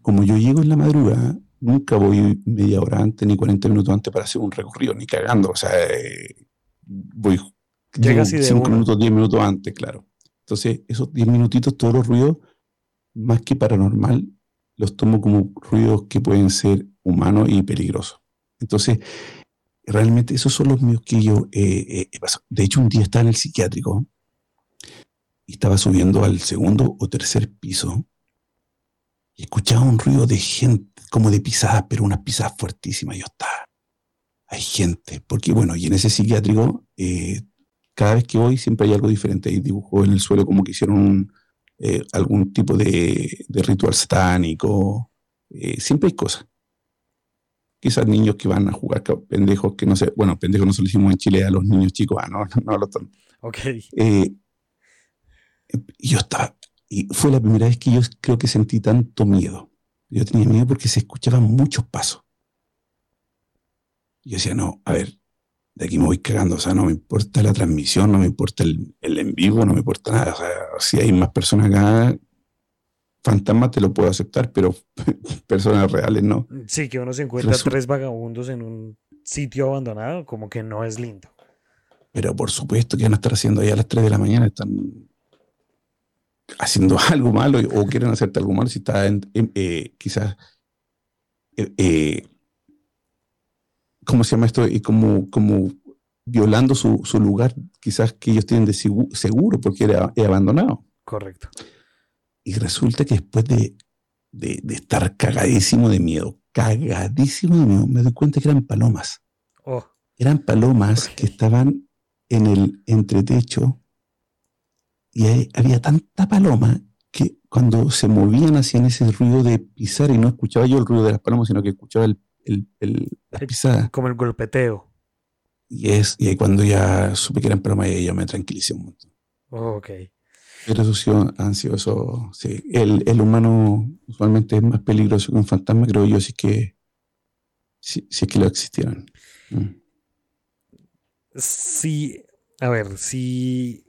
Como yo llego en la madrugada, nunca voy media hora antes ni 40 minutos antes para hacer un recorrido, ni cagando. O sea, eh, voy Llegas 5 minutos, 10 minutos antes, claro. Entonces, esos 10 minutitos, todos los ruidos, más que paranormal, los tomo como ruidos que pueden ser humanos y peligrosos. Entonces, realmente esos son los míos que yo eh, he pasado. De hecho, un día estaba en el psiquiátrico y estaba subiendo al segundo o tercer piso y escuchaba un ruido de gente, como de pisadas, pero unas pisadas fuertísimas. Yo estaba, hay gente, porque bueno, y en ese psiquiátrico, eh, cada vez que voy siempre hay algo diferente. Hay dibujos en el suelo como que hicieron eh, algún tipo de, ritual satánico, eh, siempre hay cosas. Quizás niños que van a jugar pendejos, que no sé, bueno, pendejos no se lo hicimos en Chile a los niños chicos, ah, no, no, no lo Ok. y yo estaba, y fue la primera vez que yo creo que sentí tanto miedo. Yo tenía miedo porque se escuchaban muchos pasos. yo decía, no, a ver, de aquí me voy cagando. O sea, no me importa la transmisión, no me importa el, en vivo, no me importa nada. O sea, si hay más personas acá, fantasmas te lo puedo aceptar, pero personas reales no. Sí, que uno se encuentra tres vagabundos en un sitio abandonado, como que no es lindo. Pero por supuesto que van a estar haciendo ahí a las 3 de la mañana, están haciendo algo malo o quieren hacerte algo malo si está en, eh, quizás eh, eh, ¿cómo se llama esto? Y como, como violando su, lugar quizás que ellos tienen de seguro porque era abandonado. Correcto. Y resulta que después de, estar cagadísimo de miedo, cagadísimo de miedo, me doy cuenta que eran palomas. Oh. Eran palomas que estaban en el entretecho y había tanta paloma que cuando se movían hacían ese ruido de pisar y no escuchaba yo el ruido de las palomas, sino que escuchaba el, la pisada. Como el golpeteo. Y, es, y cuando ya supe que eran palomas, yo me tranquilicé un montón. Oh, ok. Pero sí, sido eso. Sí. El, el, humano usualmente es más peligroso que un fantasma, creo yo, es que, si, es que lo existieran. Mm. Sí, a ver, si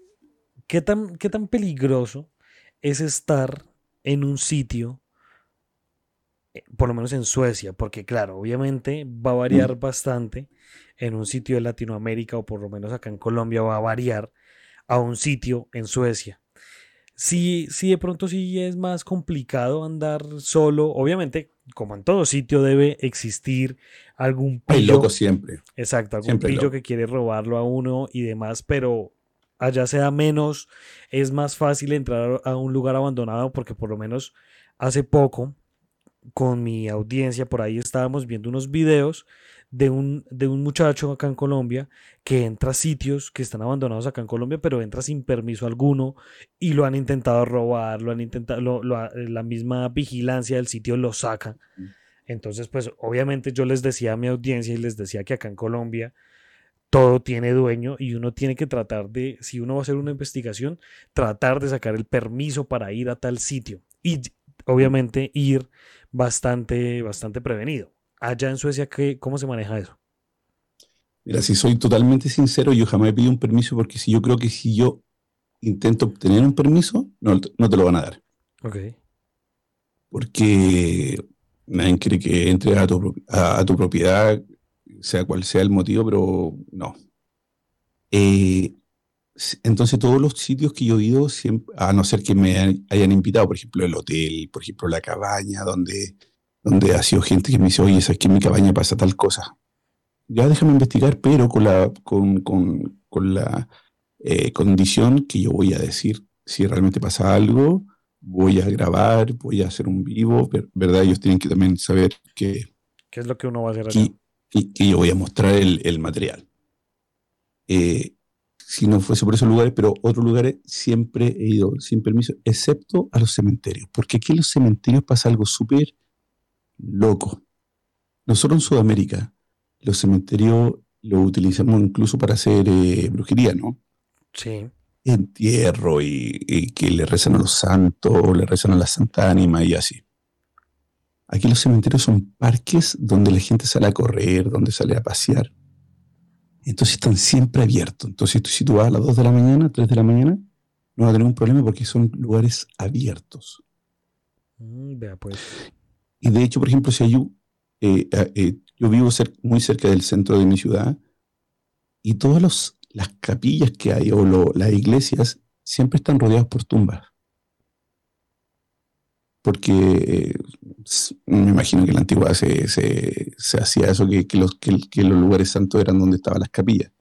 ¿Qué tan, ¿Qué tan peligroso es estar en un sitio eh, por lo menos en Suecia, porque claro, obviamente va a variar bastante en un sitio de Latinoamérica o por lo menos acá en Colombia va a variar a un sitio en Suecia. Sí, sí, de pronto sí es más complicado andar solo. Obviamente, como en todo sitio, debe existir algún pillo. Hay loco siempre. Exacto, algún pillo que quiere robarlo a uno y demás, pero allá sea menos, es más fácil entrar a un lugar abandonado porque por lo menos hace poco con mi audiencia por ahí estábamos viendo unos videos de un, de un muchacho acá en Colombia que entra a sitios que están abandonados acá en Colombia, pero entra sin permiso alguno y lo han intentado robar, lo han intentado, la misma vigilancia del sitio lo saca. Mm. Entonces, pues obviamente yo les decía a mi audiencia y les decía que acá en Colombia todo tiene dueño y uno tiene que tratar de, si uno va a hacer una investigación, tratar de sacar el permiso para ir a tal sitio y obviamente ir bastante, bastante prevenido. Allá en Suecia, ¿qué, ¿cómo se maneja eso? Mira, si soy totalmente sincero, yo jamás he pedido un permiso porque si yo creo que si yo intento obtener un permiso, no, no te lo van a dar. Ok. Porque nadie quiere que entre a tu, a tu propiedad sea cual sea el motivo, pero no. Eh, entonces todos los sitios que yo he ido, siempre, a no ser que me hayan invitado, por ejemplo el hotel, por ejemplo la cabaña, donde, donde ha sido gente que me dice, oye, es que en mi cabaña pasa tal cosa. Ya déjame investigar, pero con la, con, con, con la eh, condición que yo voy a decir si realmente pasa algo, voy a grabar, voy a hacer un vivo, ¿verdad? Ellos tienen que también saber que... ¿Qué es lo que uno va a hacer? y, yo voy a mostrar el, material. Eh, si no fuese por esos lugares, pero otros lugares siempre he ido sin permiso, excepto a los cementerios, porque aquí en los cementerios pasa algo súper loco. Nosotros en Sudamérica, los cementerios los utilizamos incluso para hacer eh, brujería, ¿no? Sí. Entierro y, y, que le rezan a los santos, le rezan a la Santa Ánima y así. Aquí los cementerios son parques donde la gente sale a correr, donde sale a pasear. Entonces están siempre abiertos. Entonces si tú vas a las 2 de la mañana, 3 de la mañana, no va a tener un problema porque son lugares abiertos. Mm, vea pues. Y de hecho, por ejemplo, si hay eh, eh, yo vivo muy cerca del centro de mi ciudad y todas las capillas que hay o las iglesias siempre están rodeadas por tumbas porque eh, me imagino que en la antigüedad se, hacía eso, que, los, que, los lugares santos eran donde estaban las capillas.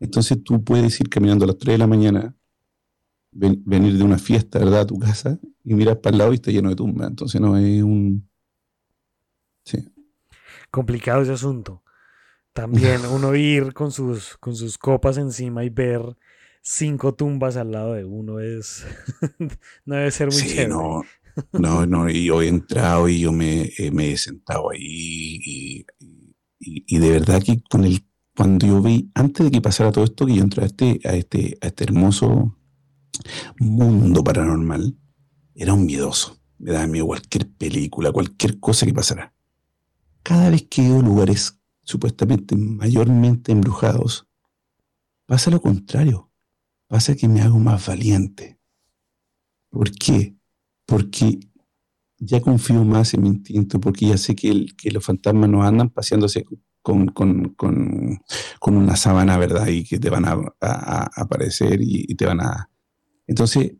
Entonces tú puedes ir caminando a las 3 de la mañana, venir de una fiesta, ¿verdad?, a tu casa y mirar para el lado y está lleno de tumbas. Entonces no es un... Sí. Complicado ese asunto. También uno ir con sus, con sus copas encima y ver cinco tumbas al lado de uno es... no debe ser muy sí, No no, no, y yo he entrado y yo me, eh, me he sentado ahí y, y, de verdad que con el, cuando yo vi, antes de que pasara todo esto, que yo entré a este, a este, a este hermoso mundo paranormal, era un miedoso. Me daba miedo cualquier película, cualquier cosa que pasara. Cada vez que veo lugares supuestamente mayormente embrujados, pasa lo contrario. Pasa que me hago más valiente. ¿Por qué? porque ya confío más en mi instinto, porque ya sé que, los fantasmas no andan paseándose con, una sábana, ¿verdad? Y que te van a, aparecer y, te van a... Entonces,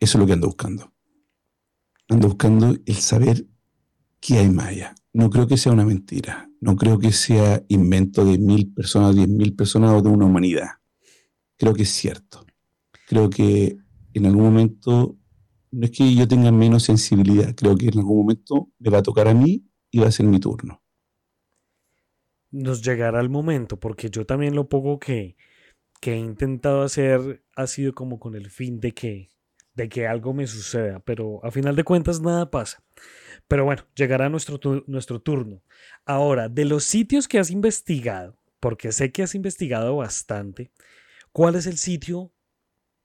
eso es lo que ando buscando. Ando buscando el saber qué hay más. No creo que sea una mentira. No creo que sea invento de mil personas, diez mil personas o de una humanidad. Creo que es cierto. Creo que en algún momento no es que yo tenga menos sensibilidad, creo que en algún momento me va a tocar a mí y va a ser mi turno. Nos llegará el momento, porque yo también lo poco que, que he intentado hacer ha sido como con el fin de que, de que algo me suceda, pero a final de cuentas nada pasa. Pero bueno, llegará nuestro, nuestro turno. Ahora, de los sitios que has investigado, porque sé que has investigado bastante, ¿cuál es el sitio,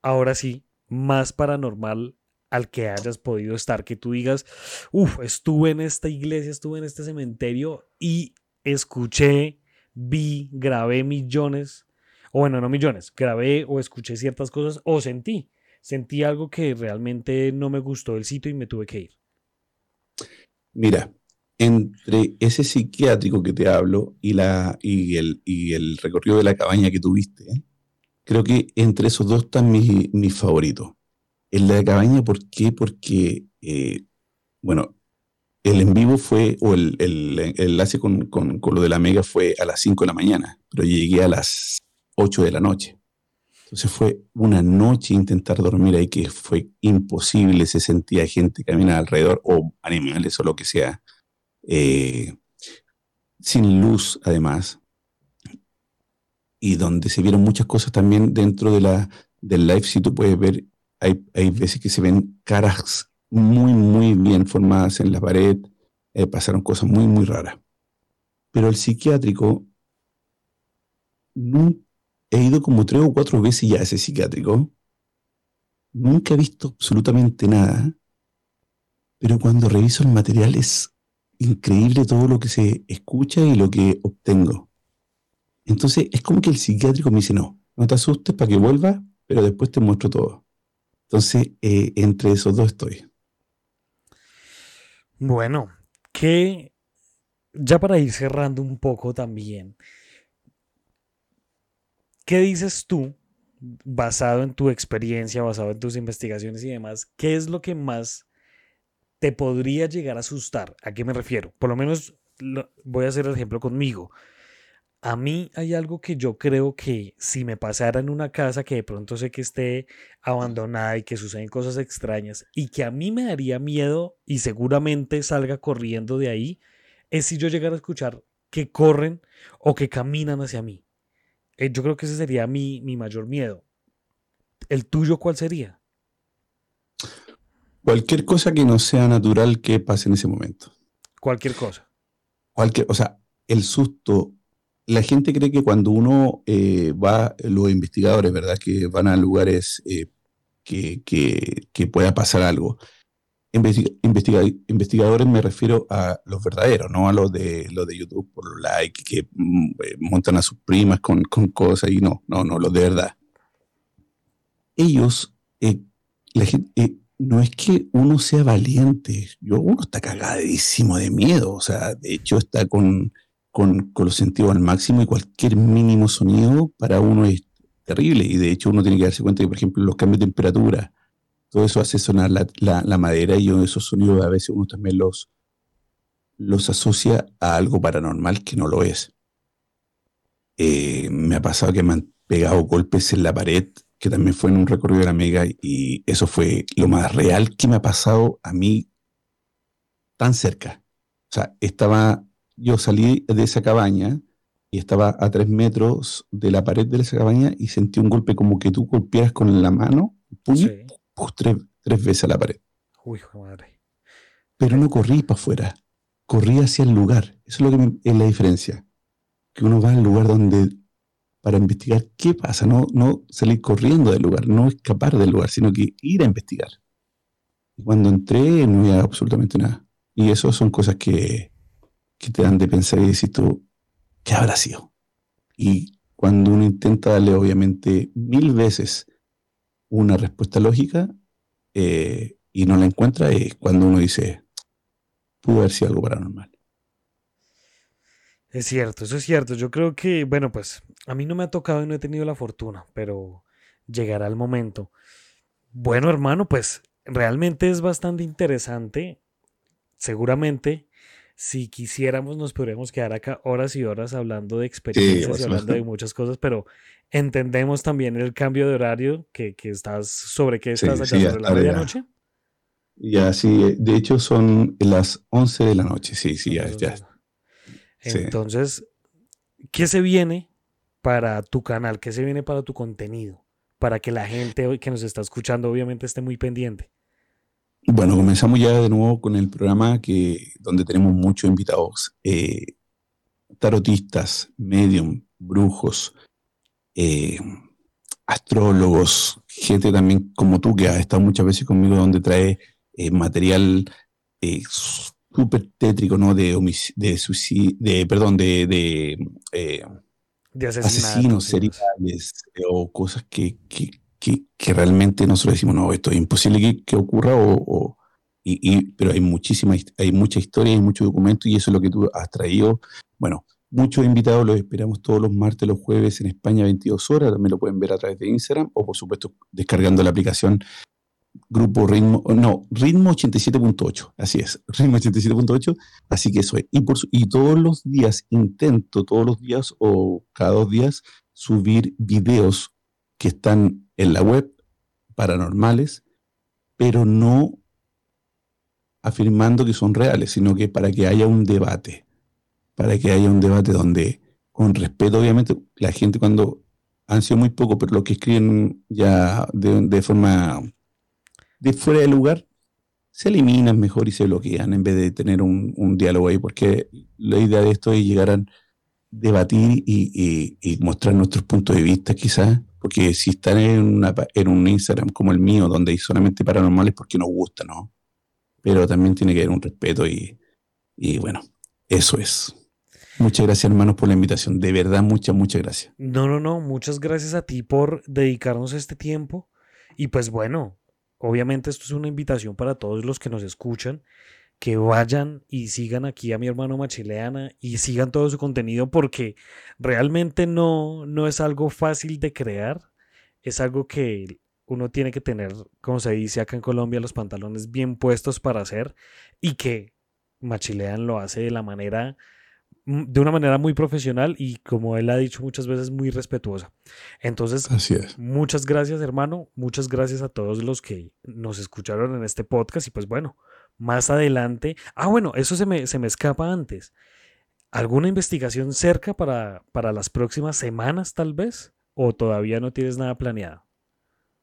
ahora sí, más paranormal al que hayas podido estar, que tú digas, uff, estuve en esta iglesia, estuve en este cementerio y escuché, vi, grabé millones, o bueno, no millones, grabé o escuché ciertas cosas o sentí, sentí algo que realmente no me gustó del sitio y me tuve que ir. Mira, entre ese psiquiátrico que te hablo y, la, y, el, y el recorrido de la cabaña que tuviste, creo que entre esos dos están mis, mis favoritos. El de la cabaña, ¿por qué? Porque, eh, bueno, el en vivo fue, o el, el, enlace con, con, con, lo de la mega fue a las 5 de la mañana, pero llegué a las 8 de la noche. Entonces fue una noche intentar dormir ahí que fue imposible, se sentía gente caminar alrededor, o animales o lo que sea, eh, sin luz además, y donde se vieron muchas cosas también dentro de la, del live, si tú puedes ver, hay, hay veces que se ven caras muy, muy bien formadas en la pared, eh, pasaron cosas muy, muy raras. Pero el psiquiátrico, no, he ido como tres o cuatro veces ya a ese psiquiátrico, nunca he visto absolutamente nada, pero cuando reviso el material es increíble todo lo que se escucha y lo que obtengo. Entonces es como que el psiquiátrico me dice, no, no te asustes para que vuelva, pero después te muestro todo. Entonces, eh, entre esos dos estoy. Bueno, que ya para ir cerrando un poco también, ¿qué dices tú, basado en tu experiencia, basado en tus investigaciones y demás, qué es lo que más te podría llegar a asustar? ¿A qué me refiero? Por lo menos voy a hacer el ejemplo conmigo. A mí hay algo que yo creo que si me pasara en una casa que de pronto sé que esté abandonada y que suceden cosas extrañas y que a mí me daría miedo y seguramente salga corriendo de ahí, es si yo llegara a escuchar que corren o que caminan hacia mí. Eh, yo creo que ese sería mi, mi mayor miedo. ¿El tuyo cuál sería? Cualquier cosa que no sea natural que pase en ese momento. Cualquier cosa. Cualquier, o sea, el susto la gente cree que cuando uno eh, va, los investigadores, ¿verdad? Que van a lugares eh, que, que, pueda pasar algo. Investigadores me refiero a los verdaderos, no a los de, los de YouTube por los likes, que mm, eh, montan a sus primas con, con, cosas y no, no, no, los de verdad. Ellos, la gente, no es que uno sea valiente, yo, uno está cagadísimo de miedo, o sea, de hecho está con con, los sentidos al máximo y cualquier mínimo sonido para uno es terrible. Y de hecho uno tiene que darse cuenta que, por ejemplo, los cambios de temperatura, todo eso hace sonar la, madera y esos sonidos a veces uno también los, los asocia a algo paranormal que no lo es. Eh, me ha pasado que me han pegado golpes en la pared, que también fue en un recorrido de la Mega, y eso fue lo más real que me ha pasado a mí tan cerca. O sea, estaba yo salí de esa cabaña y estaba a tres metros de la pared de esa cabaña y sentí un golpe como que tú golpearas con la mano, tres, veces a la pared. Uy, madre. Pero no corrí para afuera, corrí hacia el lugar. Eso es lo que es la diferencia. Que uno va al lugar donde, para investigar qué pasa, no, no salir corriendo del lugar, no escapar del lugar, sino que ir a investigar. Y cuando entré no había absolutamente nada. Y eso son cosas que, que te dan de pensar y decir tú, ¿qué habrá sido? Y cuando uno intenta darle obviamente mil veces una respuesta lógica eh, y no la encuentra, es cuando uno dice, pudo haber sido algo paranormal. Es cierto, eso es cierto. Yo creo que, bueno, pues a mí no me ha tocado y no he tenido la fortuna, pero llegará el momento. Bueno, hermano, pues realmente es bastante interesante. Seguramente si quisiéramos nos podríamos quedar acá horas y horas hablando de experiencias y hablando de muchas cosas, pero entendemos también el cambio de horario que, estás, sobre qué estás allá, sobre la medianoche. Ya, sí, de hecho son las 11 de la noche, sí, sí, ya. ya. Entonces, ¿qué se viene para tu canal? ¿Qué se viene para tu contenido? Para que la gente que nos está escuchando obviamente esté muy pendiente. Bueno, comenzamos ya de nuevo con el programa que, donde tenemos muchos invitados, eh, tarotistas, medium, brujos, eh, astrólogos, gente también como tú que has estado muchas veces conmigo donde trae eh, material súper tétrico, ¿no? De, de suicidio, de, perdón, de, de, de asesinos seriales o cosas que, que, que, realmente nosotros decimos, no, esto es imposible que, ocurra o, y, pero hay muchísima, hay mucha historia, hay mucho documento y eso es lo que tú has traído. Bueno, muchos invitados los esperamos todos los martes, los jueves en España 22 horas, también lo pueden ver a través de Instagram o por supuesto descargando la aplicación Grupo Ritmo, no, Ritmo 87.8, así es, Ritmo 87.8, así que eso es. Y, por, y todos los días intento, todos los días o cada dos días, subir videos que están en la web paranormales, pero no afirmando que son reales, sino que para que haya un debate, para que haya un debate donde, con respeto, obviamente, la gente cuando han sido muy poco, pero lo que escriben ya de, forma de fuera de lugar, se eliminan mejor y se bloquean en vez de tener un, diálogo ahí, porque la idea de esto es llegar a debatir y, mostrar nuestros puntos de vista quizás, porque si están en, en un Instagram como el mío, donde hay solamente paranormales, porque nos gusta, ¿no? pero también tiene que haber un respeto y, bueno, eso es. Muchas gracias, hermanos, por la invitación. De verdad, muchas, muchas gracias. No, no, no. Muchas gracias a ti por dedicarnos este tiempo. Y pues bueno, obviamente esto es una invitación para todos los que nos escuchan, que vayan y sigan aquí a mi hermano Machileana y sigan todo su contenido porque realmente no, no es algo fácil de crear. Es algo que uno tiene que tener, como se dice acá en Colombia, los pantalones bien puestos para hacer y que Machilean lo hace de la manera de una manera muy profesional y como él ha dicho muchas veces muy respetuosa. Entonces, muchas gracias hermano, muchas gracias a todos los que nos escucharon en este podcast y pues bueno, más adelante, ah bueno, eso se me, se me escapa antes. ¿Alguna investigación cerca para, para las próximas semanas tal vez? ¿O todavía no tienes nada planeado?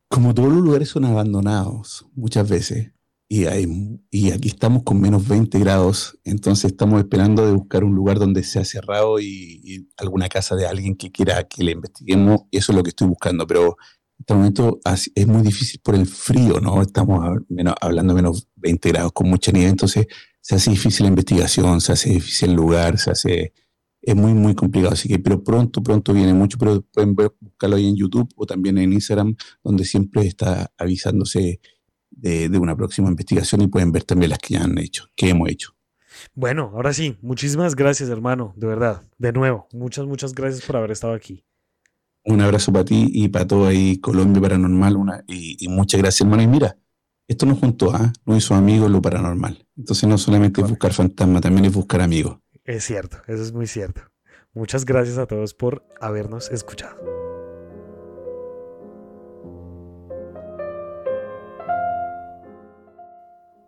como todos los lugares son abandonados muchas veces, y, hay, y aquí estamos con menos 20 grados, entonces estamos esperando de buscar un lugar donde sea cerrado y, alguna casa de alguien que quiera que le investiguemos, y eso es lo que estoy buscando, pero en este momento es muy difícil por el frío, ¿no? Estamos hablando de menos 20 grados con mucha nieve, entonces se hace difícil la investigación, se hace difícil el lugar, se hace es muy, muy complicado. Así que, pero pronto, pronto viene mucho, pero pueden buscarlo ahí en YouTube o también en Instagram, donde siempre está avisándose de, de, una próxima investigación y pueden ver también las que ya han hecho, que hemos hecho. Bueno, ahora sí, muchísimas gracias, hermano, de verdad. De nuevo, muchas, muchas gracias por haber estado aquí. Un abrazo para ti y para todo ahí, Colombia Paranormal, una, y, muchas gracias, hermano. Y mira, esto nos juntó, ¿ah? no hizo amigos lo paranormal. Entonces no solamente es buscar fantasmas, también es buscar amigos. Es cierto, eso es muy cierto. Muchas gracias a todos por habernos escuchado.